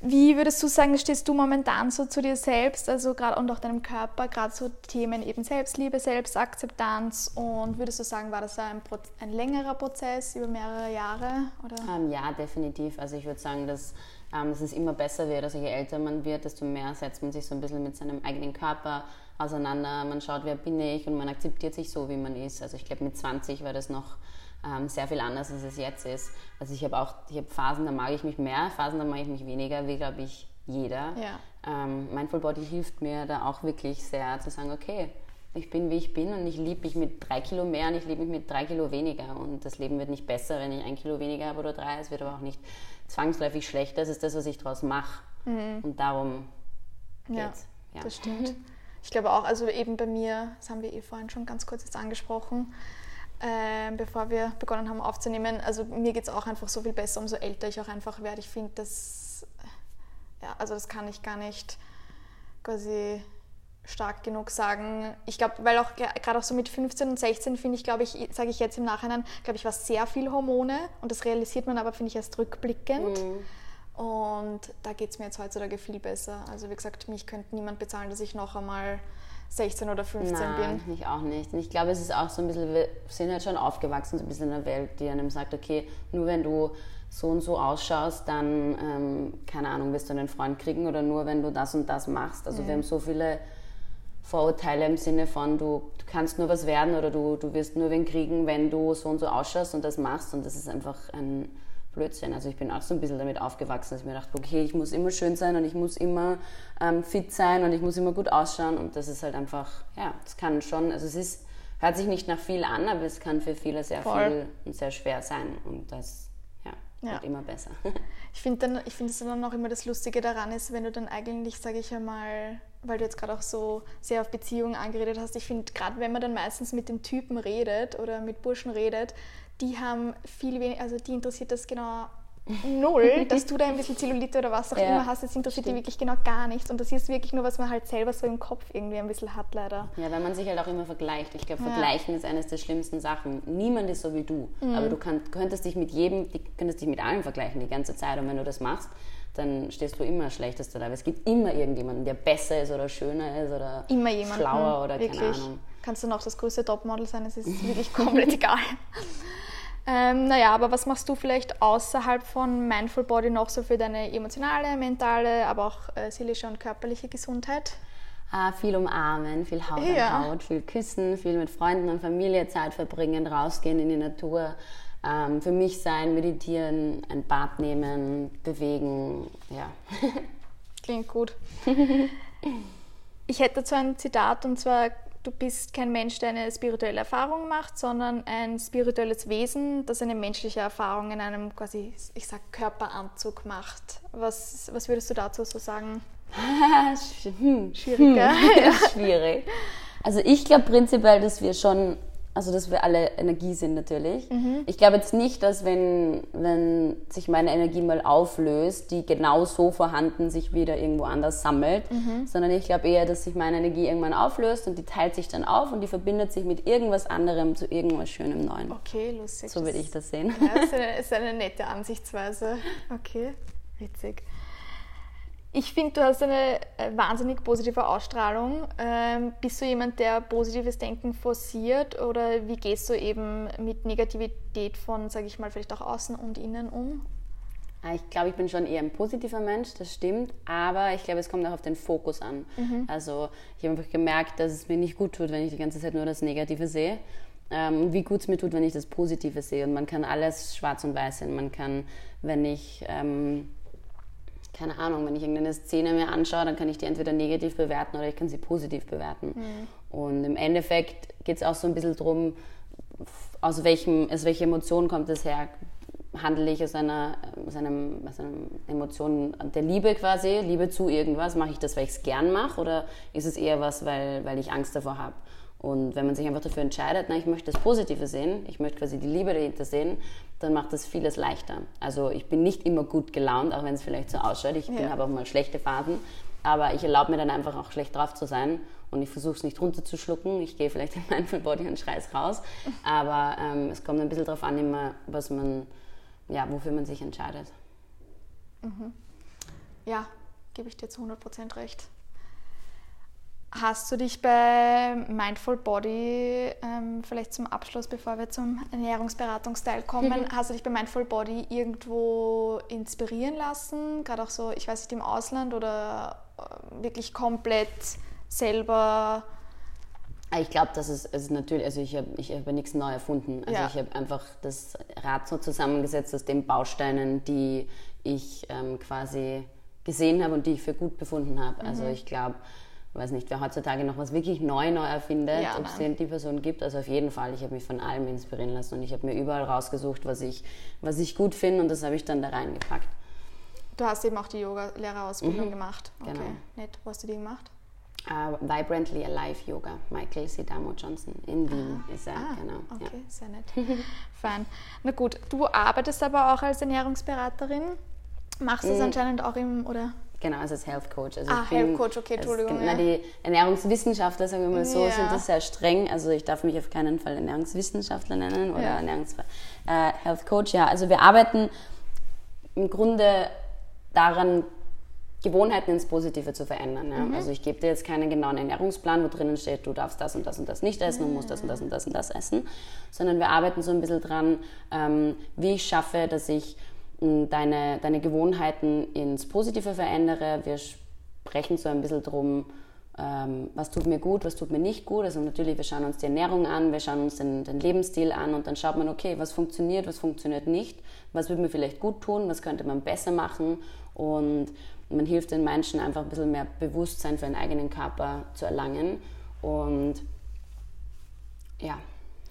wie würdest du sagen, stehst du momentan so zu dir selbst, also gerade und auch deinem Körper, gerade so Themen eben Selbstliebe, Selbstakzeptanz und würdest du sagen, war das ein, ein längerer Prozess über mehrere Jahre? Oder? Ähm, ja, definitiv. Also ich würde sagen, dass ähm, dass es immer besser wird. Also je älter man wird, desto mehr setzt man sich so ein bisschen mit seinem eigenen Körper auseinander. Man schaut, wer bin ich und man akzeptiert sich so, wie man ist. Also ich glaube, mit 20 war das noch ähm, sehr viel anders, als es jetzt ist. Also ich habe auch, ich habe Phasen, da mag ich mich mehr, Phasen, da mag ich mich weniger, wie glaube ich jeder. Ja. Ähm, Mindful Body hilft mir da auch wirklich sehr zu sagen, okay, ich bin wie ich bin und ich liebe mich mit drei Kilo mehr und ich liebe mich mit drei Kilo weniger. Und das Leben wird nicht besser, wenn ich ein Kilo weniger habe oder drei. Es wird aber auch nicht zwangsläufig schlechter. Es ist das, was ich daraus mache. Mhm. Und darum geht's. Ja, ja, das stimmt. Ich glaube auch, also eben bei mir, das haben wir eh vorhin schon ganz kurz jetzt angesprochen, äh, bevor wir begonnen haben aufzunehmen, also mir geht es auch einfach so viel besser, umso älter ich auch einfach werde. Ich finde, das, ja, also das kann ich gar nicht quasi stark genug sagen. Ich glaube, weil auch gerade auch so mit 15 und 16 finde ich, glaube ich, sage ich jetzt im Nachhinein, glaube ich, war sehr viel Hormone und das realisiert man aber, finde ich, erst rückblickend. Mhm. Und da geht es mir jetzt heutzutage viel besser. Also wie gesagt, mich könnte niemand bezahlen, dass ich noch einmal 16 oder 15 Nein, bin. ich auch nicht. Und ich glaube, es ist auch so ein bisschen, wir sind halt schon aufgewachsen, so ein bisschen in der Welt, die einem sagt, okay, nur wenn du so und so ausschaust, dann, ähm, keine Ahnung, wirst du einen Freund kriegen oder nur wenn du das und das machst. Also mhm. wir haben so viele Vorurteile im Sinne von, du, du kannst nur was werden oder du, du wirst nur wen kriegen, wenn du so und so ausschaust und das machst. Und das ist einfach ein Blödsinn. Also ich bin auch so ein bisschen damit aufgewachsen, dass ich mir dachte, okay, ich muss immer schön sein und ich muss immer ähm, fit sein und ich muss immer gut ausschauen. Und das ist halt einfach, ja, das kann schon, also es ist, hört sich nicht nach viel an, aber es kann für viele sehr Voll. viel und sehr schwer sein. Und das ja. wird immer besser. ich finde ich finde es dann auch immer das Lustige daran ist, wenn du dann eigentlich, sage ich einmal, weil du jetzt gerade auch so sehr auf Beziehungen angeredet hast, ich finde gerade wenn man dann meistens mit den Typen redet oder mit Burschen redet, die haben viel weniger, also die interessiert das genau <laughs> null, dass du da ein bisschen Zellulite oder was auch ja, immer hast, das interessiert stimmt. die wirklich genau gar nichts. Und das ist wirklich nur, was man halt selber so im Kopf irgendwie ein bisschen hat, leider. Ja, weil man sich halt auch immer vergleicht. Ich glaube, ja. Vergleichen ist eines der schlimmsten Sachen. Niemand ist so wie du. Mhm. Aber du kann, könntest dich mit jedem, könntest dich mit allen vergleichen die ganze Zeit. Und wenn du das machst, dann stehst du immer schlechtester da. Aber es gibt immer irgendjemanden, der besser ist oder schöner ist oder immer schlauer oder wirklich. keine Ahnung. Kannst du noch das größte Topmodel sein, es ist <laughs> wirklich komplett egal. Ähm, naja, aber was machst du vielleicht außerhalb von Mindful Body noch so für deine emotionale, mentale, aber auch äh, seelische und körperliche Gesundheit? Ah, viel umarmen, viel Haut ja. an Haut, viel küssen, viel mit Freunden und Familie Zeit verbringen, rausgehen in die Natur, ähm, für mich sein, meditieren, ein Bad nehmen, bewegen, ja. <laughs> Klingt gut. Ich hätte dazu ein Zitat und zwar du bist kein Mensch, der eine spirituelle Erfahrung macht, sondern ein spirituelles Wesen, das eine menschliche Erfahrung in einem quasi, ich sag, Körperanzug macht. Was, was würdest du dazu so sagen? <laughs> hm. Schwierig, <laughs> ja. Schwierig. Also ich glaube prinzipiell, dass wir schon also dass wir alle Energie sind natürlich. Mhm. Ich glaube jetzt nicht, dass wenn, wenn sich meine Energie mal auflöst, die genau so vorhanden sich wieder irgendwo anders sammelt, mhm. sondern ich glaube eher, dass sich meine Energie irgendwann auflöst und die teilt sich dann auf und die verbindet sich mit irgendwas anderem zu irgendwas Schönem Neuen. Okay, lustig. So würde ich das sehen. Ja, das ist eine, ist eine nette Ansichtsweise. Okay, witzig. Ich finde, du hast eine äh, wahnsinnig positive Ausstrahlung. Ähm, bist du jemand, der positives Denken forciert oder wie gehst du eben mit Negativität von, sage ich mal, vielleicht auch außen und innen um? Ah, ich glaube, ich bin schon eher ein positiver Mensch, das stimmt, aber ich glaube, es kommt auch auf den Fokus an. Mhm. Also ich habe einfach gemerkt, dass es mir nicht gut tut, wenn ich die ganze Zeit nur das Negative sehe. Ähm, wie gut es mir tut, wenn ich das Positive sehe. Und man kann alles schwarz und weiß sehen. Man kann, wenn ich ähm, keine Ahnung, wenn ich irgendeine Szene mir anschaue, dann kann ich die entweder negativ bewerten oder ich kann sie positiv bewerten. Mhm. Und im Endeffekt geht es auch so ein bisschen darum, aus, welchem, aus welcher Emotion kommt es her? Handle ich aus einer, aus, einem, aus einer Emotion der Liebe quasi, Liebe zu irgendwas? Mache ich das, weil ich es gern mache oder ist es eher was, weil, weil ich Angst davor habe? Und wenn man sich einfach dafür entscheidet, na, ich möchte das Positive sehen, ich möchte quasi die Liebe dahinter sehen, dann macht das vieles leichter. Also ich bin nicht immer gut gelaunt, auch wenn es vielleicht so ausschaut. Ich ja. habe auch mal schlechte Phasen, aber ich erlaube mir dann einfach auch schlecht drauf zu sein und ich versuche es nicht runterzuschlucken. Ich gehe vielleicht in Mindful Body und schreie es raus, aber ähm, es kommt ein bisschen darauf an, immer, was man, ja, wofür man sich entscheidet. Mhm. Ja, gebe ich dir zu 100% recht. Hast du dich bei Mindful Body, ähm, vielleicht zum Abschluss, bevor wir zum Ernährungsberatungsteil kommen, mhm. hast du dich bei Mindful Body irgendwo inspirieren lassen? Gerade auch so, ich weiß nicht, im Ausland oder äh, wirklich komplett selber? Ah, ich glaube, das ist, ist natürlich, also ich habe ich hab nichts neu erfunden. Also ja. ich habe einfach das Rad so zusammengesetzt aus den Bausteinen, die ich ähm, quasi gesehen habe und die ich für gut befunden habe. Also mhm. Also ich glaube, weiß nicht, wer heutzutage noch was wirklich neu neu erfindet, ja, ob es die Person gibt. Also auf jeden Fall, ich habe mich von allem inspirieren lassen und ich habe mir überall rausgesucht, was ich, was ich gut finde und das habe ich dann da reingepackt. Du hast eben auch die Yoga-Lehrerausbildung mhm. gemacht. Okay, genau. nett. Wo hast du die gemacht? Uh, Vibrantly Alive Yoga, Michael Sidamo Johnson in Wien ah, ist er, ah, genau. Okay, ja. sehr nett. <laughs> Fein. Na gut, du arbeitest aber auch als Ernährungsberaterin. Machst du es mhm. anscheinend auch im, oder Genau, also als Health Coach. Also ah, Health Coach, okay, Entschuldigung. Na, die Ernährungswissenschaftler, sagen wir mal so, ja. sind das sehr streng. Also ich darf mich auf keinen Fall Ernährungswissenschaftler nennen oder ja. Ernährungs äh, Health Coach. Ja, also wir arbeiten im Grunde daran, Gewohnheiten ins Positive zu verändern. Ja? Mhm. Also ich gebe dir jetzt keinen genauen Ernährungsplan, wo drinnen steht, du darfst das und das und das nicht essen mhm. und musst das und das und das und das essen, sondern wir arbeiten so ein bisschen dran, ähm, wie ich schaffe, dass ich deine, deine Gewohnheiten ins Positive verändere. Wir sprechen so ein bisschen drum, ähm, was tut mir gut, was tut mir nicht gut. Also natürlich, wir schauen uns die Ernährung an, wir schauen uns den, den Lebensstil an und dann schaut man, okay, was funktioniert, was funktioniert nicht, was würde mir vielleicht gut tun, was könnte man besser machen und man hilft den Menschen einfach ein bisschen mehr Bewusstsein für den eigenen Körper zu erlangen. Und ja.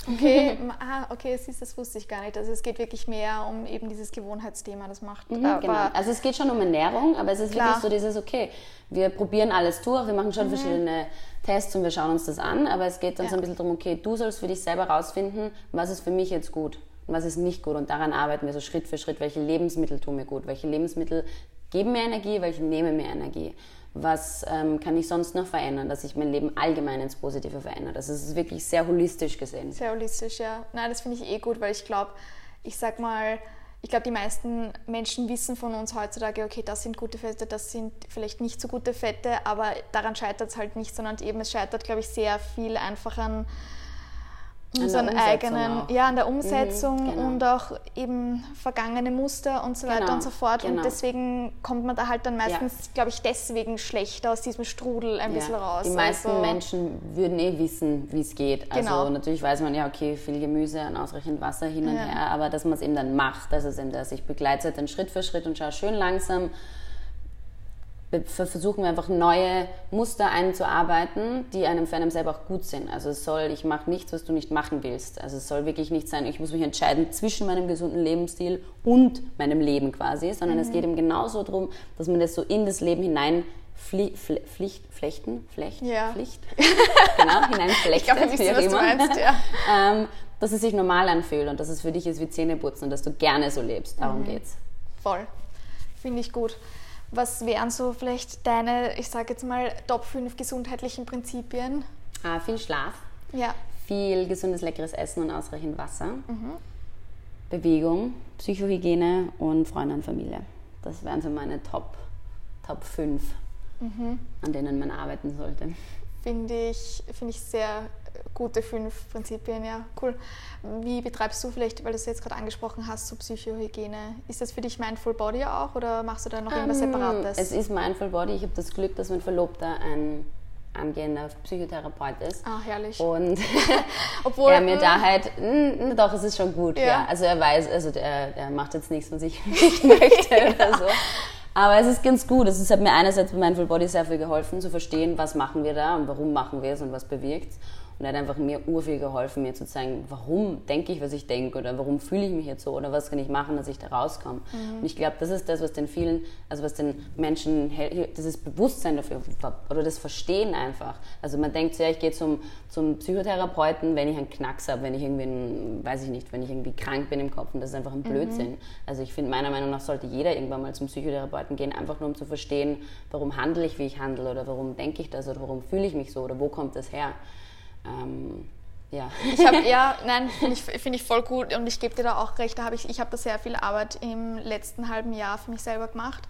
Okay, <laughs> ah, okay, siehst, das wusste ich gar nicht. Also es geht wirklich mehr um eben dieses Gewohnheitsthema, das macht. Mhm, genau. Also es geht schon um Ernährung, aber es ist klar. wirklich so dieses, okay, wir probieren alles durch, wir machen schon mhm. verschiedene Tests und wir schauen uns das an, aber es geht dann ja. so ein bisschen darum, okay, du sollst für dich selber rausfinden, was ist für mich jetzt gut und was ist nicht gut. Und daran arbeiten wir so Schritt für Schritt, welche Lebensmittel tun mir gut, welche Lebensmittel geben mir Energie, welche nehmen mir Energie. Was ähm, kann ich sonst noch verändern, dass ich mein Leben allgemein ins Positive verändert? Das ist wirklich sehr holistisch gesehen. Sehr holistisch, ja. Nein, das finde ich eh gut, weil ich glaube, ich sag mal, ich glaube, die meisten Menschen wissen von uns heutzutage, okay, das sind gute Fette, das sind vielleicht nicht so gute Fette, aber daran scheitert es halt nicht, sondern eben es scheitert, glaube ich, sehr viel einfach an unseren eigenen, auch. ja, an der Umsetzung mhm, genau. und auch eben vergangene Muster und so weiter genau, und so fort. Genau. Und deswegen kommt man da halt dann meistens, ja. glaube ich, deswegen schlechter aus diesem Strudel ein ja. bisschen raus. Die meisten also, Menschen würden eh wissen, wie es geht. Also genau. natürlich weiß man ja, okay, viel Gemüse und ausreichend Wasser hin und ja. her, aber dass man es eben dann macht, das ist eben das. Ich begleite dann Schritt für Schritt und schaue schön langsam versuchen wir einfach neue Muster einzuarbeiten, die einem für einen selber auch gut sind. Also es soll, ich mache nichts, was du nicht machen willst. Also es soll wirklich nicht sein, ich muss mich entscheiden zwischen meinem gesunden Lebensstil und meinem Leben quasi, sondern mhm. es geht eben genauso darum, dass man das so in das Leben hinein Fli Fl Pflicht, flechten, flecht, ja. Pflicht, <laughs> genau, hineinflechtet, ich glaube, wie auch immer, meinst, ja. ähm, dass es sich normal anfühlt und dass es für dich ist wie Zähneputzen und dass du gerne so lebst. Darum mhm. geht's. Voll, finde ich gut. Was wären so vielleicht deine, ich sage jetzt mal, Top 5 gesundheitlichen Prinzipien? Ah, viel Schlaf. Ja. Viel gesundes, leckeres Essen und ausreichend Wasser. Mhm. Bewegung, Psychohygiene und Freunde und Familie. Das wären so meine Top, Top 5, mhm. an denen man arbeiten sollte. Finde ich, find ich sehr gute fünf Prinzipien, ja, cool. Wie betreibst du vielleicht, weil du es jetzt gerade angesprochen hast, so Psychohygiene? Ist das für dich Mindful Body auch oder machst du da noch um, irgendwas ähm, Separates? Es ist Mindful Body. Ich habe das Glück, dass mein Verlobter ein angehender Psychotherapeut ist. Ah, herrlich. Und <laughs> Obwohl, er mir da halt, mh, doch, es ist schon gut, ja. ja. Also er weiß, also der, der macht jetzt nichts, was ich <laughs> nicht möchte ja. oder so. Aber es ist ganz gut. Es hat mir einerseits bei Mindful Body sehr viel geholfen, zu verstehen, was machen wir da und warum machen wir es und was bewirkt es. Und er hat einfach mir urviel geholfen, mir zu zeigen, warum denke ich, was ich denke oder warum fühle ich mich jetzt so oder was kann ich machen, dass ich da rauskomme. Mhm. Und ich glaube, das ist das, was den vielen, also was den Menschen, dieses Bewusstsein dafür oder das Verstehen einfach. Also man denkt so, ja, ich gehe zum, zum Psychotherapeuten, wenn ich einen Knacks habe, wenn ich irgendwie, weiß ich nicht, wenn ich irgendwie krank bin im Kopf und das ist einfach ein mhm. Blödsinn. Mhm. Also ich finde, meiner Meinung nach sollte jeder irgendwann mal zum Psychotherapeuten gehen, einfach nur um zu verstehen, warum handle ich, wie ich handle oder warum denke ich das oder warum fühle ich mich so oder wo kommt das her. Ähm, ja. Ich habe ja, nein, finde ich, find ich voll gut und ich gebe dir da auch recht. Da hab ich ich habe da sehr viel Arbeit im letzten halben Jahr für mich selber gemacht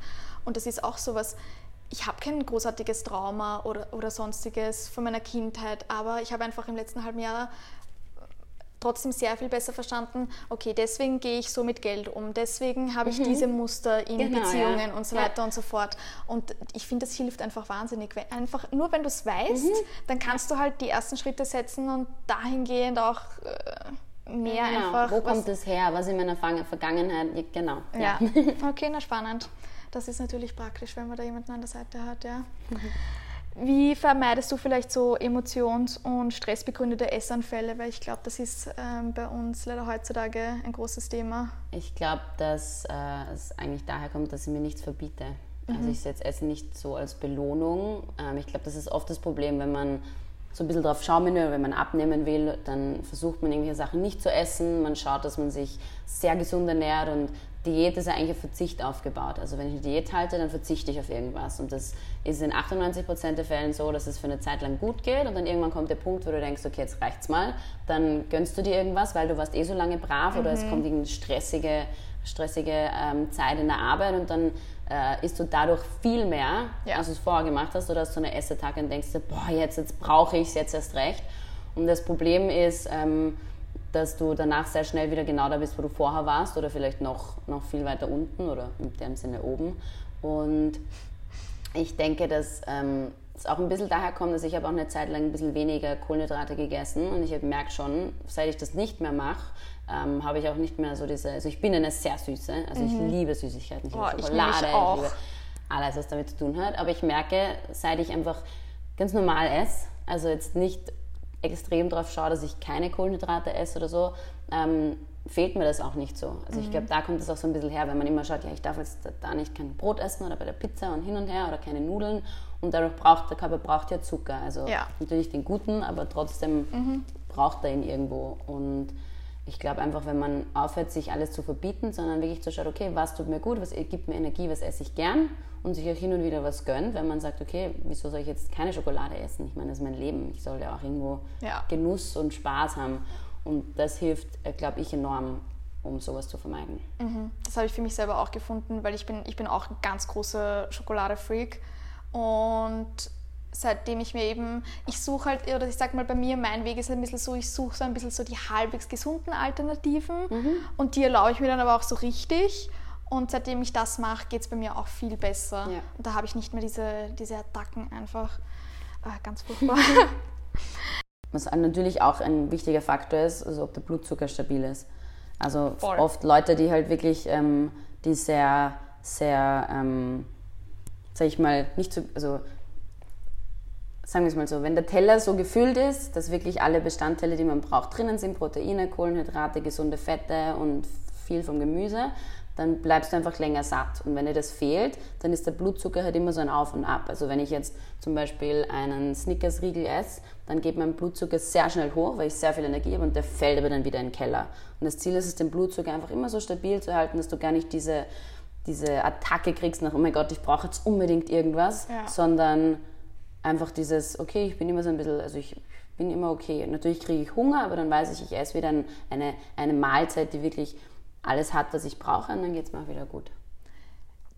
und das ist auch sowas. Ich habe kein großartiges Trauma oder, oder sonstiges von meiner Kindheit, aber ich habe einfach im letzten halben Jahr trotzdem sehr viel besser verstanden, okay, deswegen gehe ich so mit Geld um, deswegen habe ich mhm. diese Muster in genau, Beziehungen ja. und so weiter ja. und so fort. Und ich finde, das hilft einfach wahnsinnig. Einfach, nur wenn du es weißt, mhm. dann kannst du halt die ersten Schritte setzen und dahingehend auch äh, mehr genau. einfach. Wo kommt es her? Was in meiner Vergangenheit? Genau. Ja. okay, na spannend. Das ist natürlich praktisch, wenn man da jemanden an der Seite hat, ja. Mhm. Wie vermeidest du vielleicht so emotions- und stressbegründete Essanfälle? Weil ich glaube, das ist ähm, bei uns leider heutzutage ein großes Thema. Ich glaube, dass äh, es eigentlich daher kommt, dass ich mir nichts verbiete. Also mhm. Also ich setze Essen nicht so als Belohnung. Ähm, ich glaube, das ist oft das Problem, wenn man so ein bisschen drauf schauen, wenn man abnehmen will, dann versucht man irgendwelche Sachen nicht zu essen. Man schaut, dass man sich sehr gesund ernährt und Diät ist ja eigentlich auf Verzicht aufgebaut. Also wenn ich eine Diät halte, dann verzichte ich auf irgendwas. Und das ist in 98% der Fällen so, dass es für eine Zeit lang gut geht und dann irgendwann kommt der Punkt, wo du denkst, okay, jetzt reicht's mal. Dann gönnst du dir irgendwas, weil du warst eh so lange brav mhm. oder es mhm. kommt irgendeine stressige, stressige ähm, Zeit in der Arbeit und dann äh, isst du dadurch viel mehr, ja. als du es vorher gemacht hast. Oder hast du eine Essetag und denkst dir, boah, jetzt, jetzt brauche ich es, jetzt erst recht. Und das Problem ist, ähm, dass du danach sehr schnell wieder genau da bist, wo du vorher warst oder vielleicht noch, noch viel weiter unten oder in dem Sinne oben. Und ich denke, dass ähm, es auch ein bisschen daher kommt, dass ich habe auch eine Zeit lang ein bisschen weniger Kohlenhydrate gegessen und ich merke schon, seit ich das nicht mehr mache, ähm, habe ich auch nicht mehr so diese, also ich bin eine sehr süße, also mhm. ich liebe Süßigkeiten, ich oh, liebe Schokolade, ich, ich liebe alles, was damit zu tun hat, aber ich merke, seit ich einfach ganz normal esse, also jetzt nicht extrem darauf schaue, dass ich keine Kohlenhydrate esse oder so, ähm, fehlt mir das auch nicht so. Also mhm. ich glaube, da kommt es auch so ein bisschen her, wenn man immer schaut, ja, ich darf jetzt da nicht kein Brot essen oder bei der Pizza und hin und her oder keine Nudeln und dadurch braucht der Körper braucht ja Zucker. Also ja. natürlich den guten, aber trotzdem mhm. braucht er ihn irgendwo und ich glaube einfach, wenn man aufhört, sich alles zu verbieten, sondern wirklich zu schauen, okay, was tut mir gut, was gibt mir Energie, was esse ich gern und sich auch hin und wieder was gönnt, wenn man sagt, okay, wieso soll ich jetzt keine Schokolade essen? Ich meine, das ist mein Leben. Ich soll ja auch irgendwo ja. Genuss und Spaß haben. Und das hilft, äh, glaube ich, enorm, um sowas zu vermeiden. Mhm. Das habe ich für mich selber auch gefunden, weil ich bin, ich bin auch ein ganz großer Schokolade-Freak. Und seitdem ich mir eben, ich suche halt, oder ich sag mal, bei mir, mein Weg ist ein bisschen so, ich suche so ein bisschen so die halbwegs gesunden Alternativen mhm. und die erlaube ich mir dann aber auch so richtig. Und seitdem ich das mache, geht es bei mir auch viel besser. Ja. Und da habe ich nicht mehr diese, diese Attacken einfach. Äh, ganz furchtbar. <laughs> Was natürlich auch ein wichtiger Faktor ist, also ob der Blutzucker stabil ist. Also Voll. oft Leute, die halt wirklich, ähm, die sehr, sehr, ähm, sag ich mal, nicht so, also sagen wir es mal so, wenn der Teller so gefüllt ist, dass wirklich alle Bestandteile, die man braucht, drinnen sind, Proteine, Kohlenhydrate, gesunde Fette und viel vom Gemüse, dann bleibst du einfach länger satt. Und wenn dir das fehlt, dann ist der Blutzucker halt immer so ein Auf und Ab. Also wenn ich jetzt zum Beispiel einen Snickers-Riegel esse, dann geht mein Blutzucker sehr schnell hoch, weil ich sehr viel Energie habe und der fällt aber dann wieder in den Keller. Und das Ziel ist es, den Blutzucker einfach immer so stabil zu halten, dass du gar nicht diese, diese Attacke kriegst nach, oh mein Gott, ich brauche jetzt unbedingt irgendwas, ja. sondern einfach dieses, okay, ich bin immer so ein bisschen, also ich bin immer okay. Natürlich kriege ich Hunger, aber dann weiß ich, ich esse wieder eine, eine Mahlzeit, die wirklich alles hat, was ich brauche, und dann geht es mir auch wieder gut.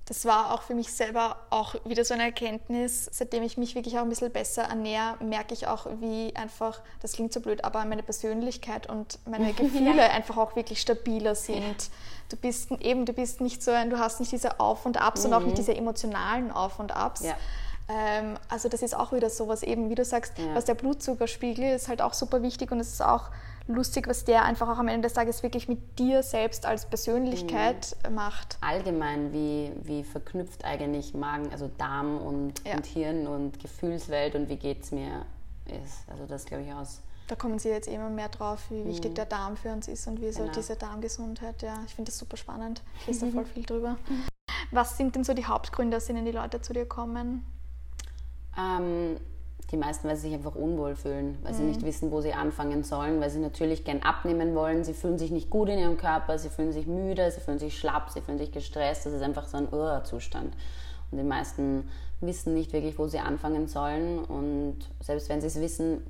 Das war auch für mich selber auch wieder so eine Erkenntnis. Seitdem ich mich wirklich auch ein bisschen besser ernähre, merke ich auch, wie einfach, das klingt so blöd, aber meine Persönlichkeit und meine <laughs> Gefühle einfach auch wirklich stabiler sind. Du bist eben, du bist nicht so ein, du hast nicht diese Auf und Abs mhm. und auch nicht mhm. diese emotionalen Auf und Abs. Ja ähm, also das ist auch wieder sowas eben, wie du sagst, ja. was der Blutzuckerspiegel ist halt auch super wichtig und es ist auch lustig, was der einfach auch am Ende des Tages wirklich mit dir selbst als Persönlichkeit mhm. macht. Allgemein, wie, wie verknüpft eigentlich Magen, also Darm und, ja. und Hirn und Gefühlswelt und wie geht es mir ist. Also das glaube ich aus. Da kommen Sie jetzt immer mehr drauf, wie wichtig mhm. der Darm für uns ist und wie so genau. diese Darmgesundheit. Ja, ich finde das super spannend. Ich lese da <laughs> voll viel drüber. Was sind denn so die Hauptgründe, aus denen die Leute zu dir kommen? Ähm, die meisten, weil sie sich einfach unwohl fühlen, weil mhm. sie nicht wissen, wo sie anfangen sollen, weil sie natürlich gern abnehmen wollen. Sie fühlen sich nicht gut in ihrem Körper, sie fühlen sich müde, sie fühlen sich schlapp, sie fühlen sich gestresst. Das ist einfach so ein Urzustand. Und die meisten wissen nicht wirklich, wo sie anfangen sollen. Und selbst wenn sie es wissen,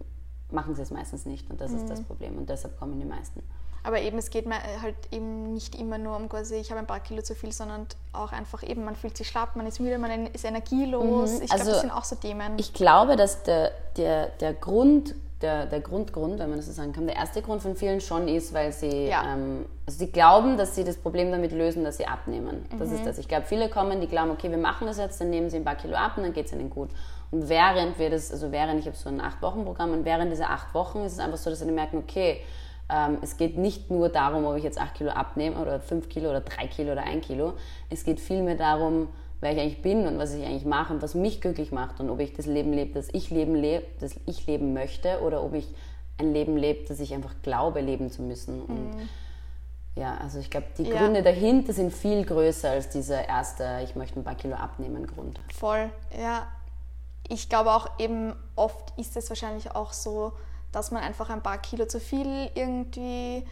machen sie es meistens nicht. Und das mhm. ist das mhm. Problem. Und deshalb kommen die meisten. Aber eben, es geht mir halt eben nicht immer nur um quasi, ich habe ein paar Kilo zu viel, sondern auch einfach eben, man fühlt sich schlapp, man ist müde, man ist energielos. Mhm. Ich also, glaube, das sind auch so Themen. Ich glaube, dass der, der, der Grund, der, der Grundgrund, wenn man das so sagen kann, der erste Grund von vielen schon ist, weil sie, ja. ähm, also sie glauben, dass sie das Problem damit lösen, dass sie abnehmen. Das mhm. ist das. Ich glaube, viele kommen, die glauben, okay, wir machen das jetzt, dann nehmen sie ein paar Kilo ab und dann geht es ihnen gut. Und während wir das, also während, ich habe so ein Acht-Wochen-Programm und während dieser acht Wochen ist es einfach so, dass sie merken, okay, ähm, es geht nicht nur darum, ob ich jetzt 8 Kilo abnehme oder 5 Kilo oder 3 Kilo oder 1 Kilo. Es geht vielmehr darum, wer ich eigentlich bin und was ich eigentlich mache und was mich glücklich macht und ob ich das Leben lebe, das ich leben, lebe, das ich leben möchte oder ob ich ein Leben lebe, das ich einfach glaube, leben zu müssen. Und mhm. ja, also ich glaube, die ja. Gründe dahinter sind viel größer als dieser erste, ich möchte ein paar Kilo abnehmen Grund. Voll, ja ich glaube auch eben oft ist es wahrscheinlich auch so, dass man einfach ein paar Kilo zu viel irgendwie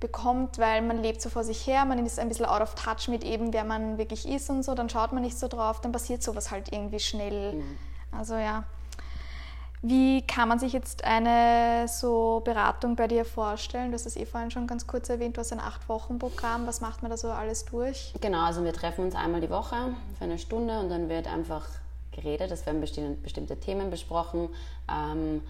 bekommt, weil man lebt so vor sich her, man ist ein bisschen out of touch mit eben, wer man wirklich ist und so, dann schaut man nicht so drauf, dann passiert sowas halt irgendwie schnell. Mhm. Also ja. Wie kann man sich jetzt eine so Beratung bei dir vorstellen? Du hast es eh vorhin schon ganz kurz erwähnt, du hast ein Acht-Wochen-Programm. Was macht man da so alles durch? Genau, also wir treffen uns einmal die Woche für eine Stunde und dann wird einfach geredet, es werden bestimmte Themen besprochen. Ähm,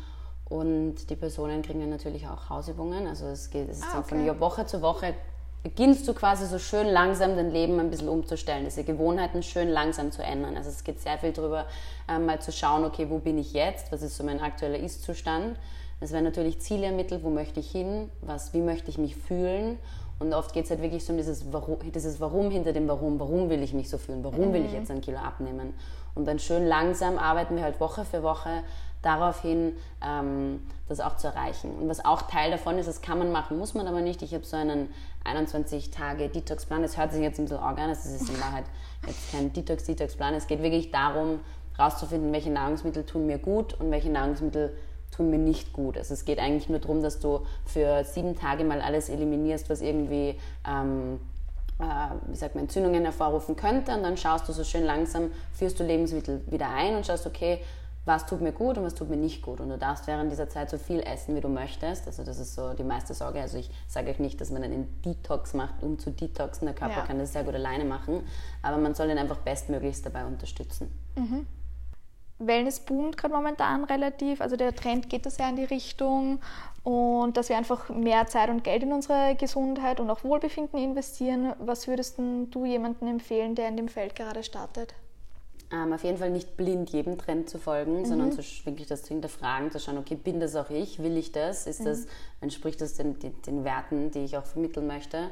und die Personen kriegen dann natürlich auch Hausübungen. Also es geht es ist ah, okay. von Woche zu Woche beginnst du quasi so schön langsam dein Leben ein bisschen umzustellen, diese Gewohnheiten schön langsam zu ändern. Also es geht sehr viel darüber, ähm, mal zu schauen, okay, wo bin ich jetzt, was ist so mein aktueller Ist-Zustand. Es werden natürlich Ziele ermittelt, wo möchte ich hin, was, wie möchte ich mich fühlen. Und oft geht es halt wirklich so um dieses Warum, dieses Warum hinter dem Warum. Warum will ich mich so fühlen? Warum will ich mhm. jetzt ein Kilo abnehmen? Und dann schön langsam arbeiten wir halt Woche für Woche darauf hin, ähm, das auch zu erreichen. Und was auch Teil davon ist, das kann man machen, muss man aber nicht. Ich habe so einen 21 Tage Detox-Plan. Das hört sich jetzt ein bisschen arg an, das ist in Wahrheit jetzt kein Detox-Detox-Plan. Es geht wirklich darum, herauszufinden, welche Nahrungsmittel tun mir gut und welche Nahrungsmittel tun mir nicht gut. Also es geht eigentlich nur darum, dass du für sieben Tage mal alles eliminierst, was irgendwie ähm, äh, wie sagt man, Entzündungen hervorrufen könnte. Und dann schaust du so schön langsam, führst du Lebensmittel wieder ein und schaust, okay, was tut mir gut und was tut mir nicht gut. Und du darfst während dieser Zeit so viel essen, wie du möchtest. Also das ist so die meiste Sorge. Also ich sage euch nicht, dass man einen Detox macht, um zu detoxen. Der Körper ja. kann das sehr gut alleine machen. Aber man soll ihn einfach bestmöglichst dabei unterstützen. Mhm. Wellness boomt gerade momentan relativ. Also der Trend geht da sehr in die Richtung. Und dass wir einfach mehr Zeit und Geld in unsere Gesundheit und auch Wohlbefinden investieren. Was würdest du jemandem empfehlen, der in dem Feld gerade startet? Ähm, auf jeden Fall nicht blind jedem Trend zu folgen, mhm. sondern zu, wirklich das zu hinterfragen, zu schauen, okay, bin das auch ich, will ich das, ist mhm. das, entspricht das den, den, den, Werten, die ich auch vermitteln möchte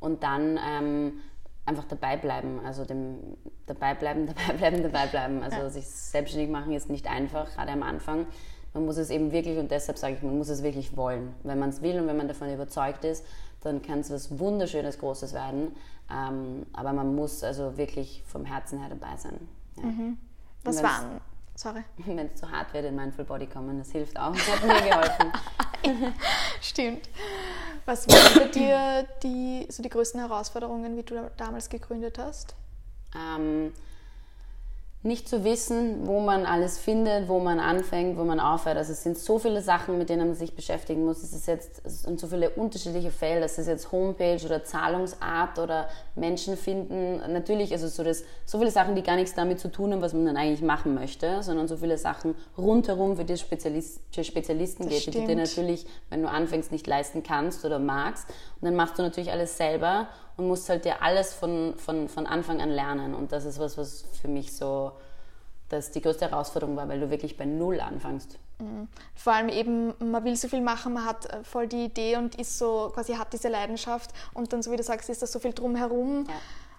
und dann ähm, einfach dabei bleiben, also dem dabei bleiben, <laughs> dabei bleiben, dabei bleiben. Also ja. sich selbstständig machen ist nicht einfach, gerade am Anfang. Man muss es eben wirklich, und deshalb sage ich, man muss es wirklich wollen. Wenn man es will und wenn man davon überzeugt ist, dann kann es was Wunderschönes, Großes werden. Ähm, aber man muss also wirklich vom Herzen her dabei sein. Mhm. Was waren, sorry. <laughs> Wenn es zu hart wird in Mindful Body kommen, das hilft auch. Das hat mir geholfen. <laughs> Stimmt. Was waren bei dir die, so die größten Herausforderungen, wie du damals gegründet hast? Ähm, nicht zu wissen, wo man alles findet, wo man anfängt, wo man aufhört. Also es sind so viele Sachen, mit denen man sich beschäftigen muss. Es ist jetzt es sind so viele unterschiedliche Felder. Es ist jetzt Homepage oder Zahlungsart oder Menschen finden. Natürlich, also so, das, so viele Sachen, die gar nichts damit zu tun haben, was man dann eigentlich machen möchte, sondern so viele Sachen rundherum, für die Spezialist, für Spezialisten das geht, stimmt. die dir natürlich, wenn du anfängst, nicht leisten kannst oder magst. Und dann machst du natürlich alles selber und musst halt dir alles von, von, von Anfang an lernen. Und das ist was, was für mich so das die größte Herausforderung war, weil du wirklich bei Null anfängst. Mhm. Vor allem eben, man will so viel machen, man hat äh, voll die Idee und ist so, quasi hat diese Leidenschaft und dann, so wie du sagst, ist da so viel drumherum. Ja.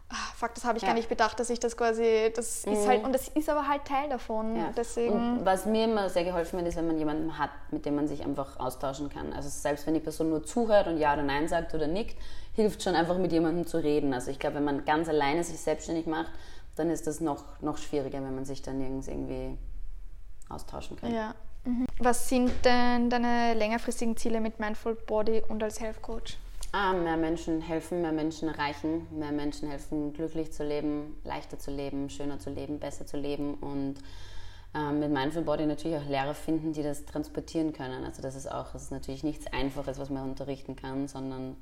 Ach, fuck, das habe ich ja. gar nicht bedacht, dass ich das quasi, das mhm. ist halt, und das ist aber halt Teil davon. Ja. Deswegen. Und was mir immer sehr geholfen hat, ist, wenn man jemanden hat, mit dem man sich einfach austauschen kann. Also selbst wenn die Person nur zuhört und Ja oder Nein sagt oder nickt, hilft schon einfach mit jemandem zu reden. Also ich glaube, wenn man ganz alleine sich selbstständig macht, dann ist das noch, noch schwieriger, wenn man sich dann irgendwie austauschen kann. Ja. Mhm. Was sind denn deine längerfristigen Ziele mit Mindful Body und als Health Coach? Ah, mehr Menschen helfen, mehr Menschen erreichen, mehr Menschen helfen, glücklich zu leben, leichter zu leben, schöner zu leben, besser zu leben und ähm, mit Mindful Body natürlich auch Lehrer finden, die das transportieren können. Also das ist auch, das ist natürlich nichts Einfaches, was man unterrichten kann, sondern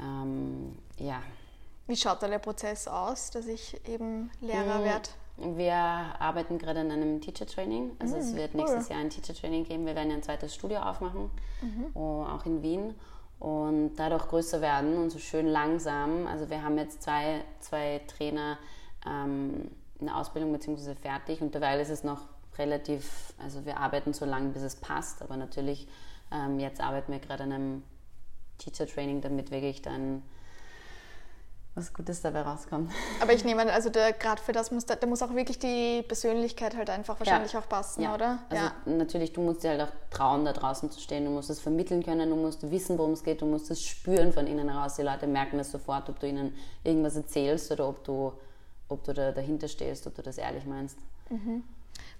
ähm, ja. Wie schaut da der Prozess aus, dass ich eben Lehrer mhm. werde? Wir arbeiten gerade an einem Teacher Training. Also mhm, es wird cool. nächstes Jahr ein Teacher Training geben. Wir werden ein zweites Studio aufmachen, mhm. auch in Wien. Und dadurch größer werden und so schön langsam. Also wir haben jetzt zwei, zwei Trainer ähm, in der Ausbildung bzw. fertig. Und derweil ist es noch relativ, also wir arbeiten so lange, bis es passt. Aber natürlich, ähm, jetzt arbeiten wir gerade an einem Teacher Training, damit wirklich dann was Gutes dabei rauskommt. <laughs> Aber ich nehme an, also gerade für das muss da, da, muss auch wirklich die Persönlichkeit halt einfach wahrscheinlich ja. auch passen, ja. oder? Also ja. natürlich, du musst dir halt auch trauen, da draußen zu stehen. Du musst es vermitteln können, du musst wissen, worum es geht, du musst es spüren von innen heraus. Die Leute merken es sofort, ob du ihnen irgendwas erzählst oder ob du, ob du da dahinter stehst, ob du das ehrlich meinst. Mhm.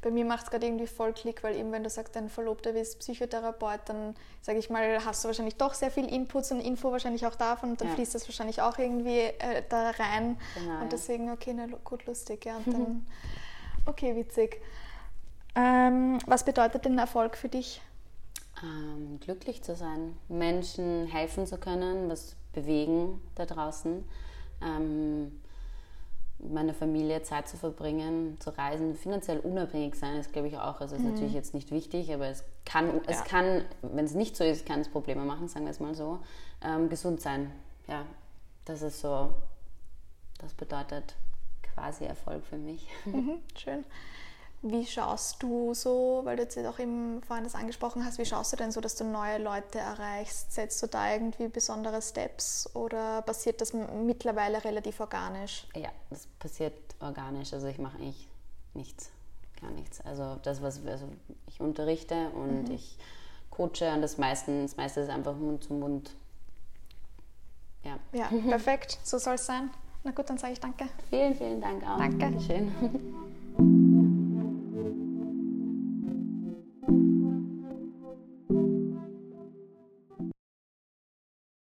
Bei mir macht es gerade irgendwie voll Klick, weil eben wenn du sagst, dein Verlobter ist Psychotherapeut, dann sage ich mal, hast du wahrscheinlich doch sehr viel Inputs und Info wahrscheinlich auch davon und dann ja. fließt das wahrscheinlich auch irgendwie äh, da rein. Genau, und deswegen, okay, na, gut, lustig. Ja. Und <laughs> dann, okay, witzig. Ähm, was bedeutet denn Erfolg für dich? Ähm, glücklich zu sein, Menschen helfen zu können, was bewegen da draußen. Ähm, meiner Familie Zeit zu verbringen, zu reisen, finanziell unabhängig sein, ist glaube ich auch, also ist mhm. natürlich jetzt nicht wichtig, aber es kann, es kann, wenn es nicht so ist, kann es Probleme machen, sagen wir es mal so. Ähm, gesund sein, ja, das ist so, das bedeutet quasi Erfolg für mich. Mhm, schön. Wie schaust du so, weil du jetzt auch eben vorhin das angesprochen hast, wie schaust du denn so, dass du neue Leute erreichst? Setzt du da irgendwie besondere Steps oder passiert das mittlerweile relativ organisch? Ja, das passiert organisch. Also ich mache eigentlich nichts, gar nichts. Also das, was also ich unterrichte und mhm. ich coache und das, meisten, das meiste ist einfach Mund zu Mund. Ja, ja <laughs> perfekt. So soll es sein. Na gut, dann sage ich danke. Vielen, vielen Dank auch. Danke. Dankeschön.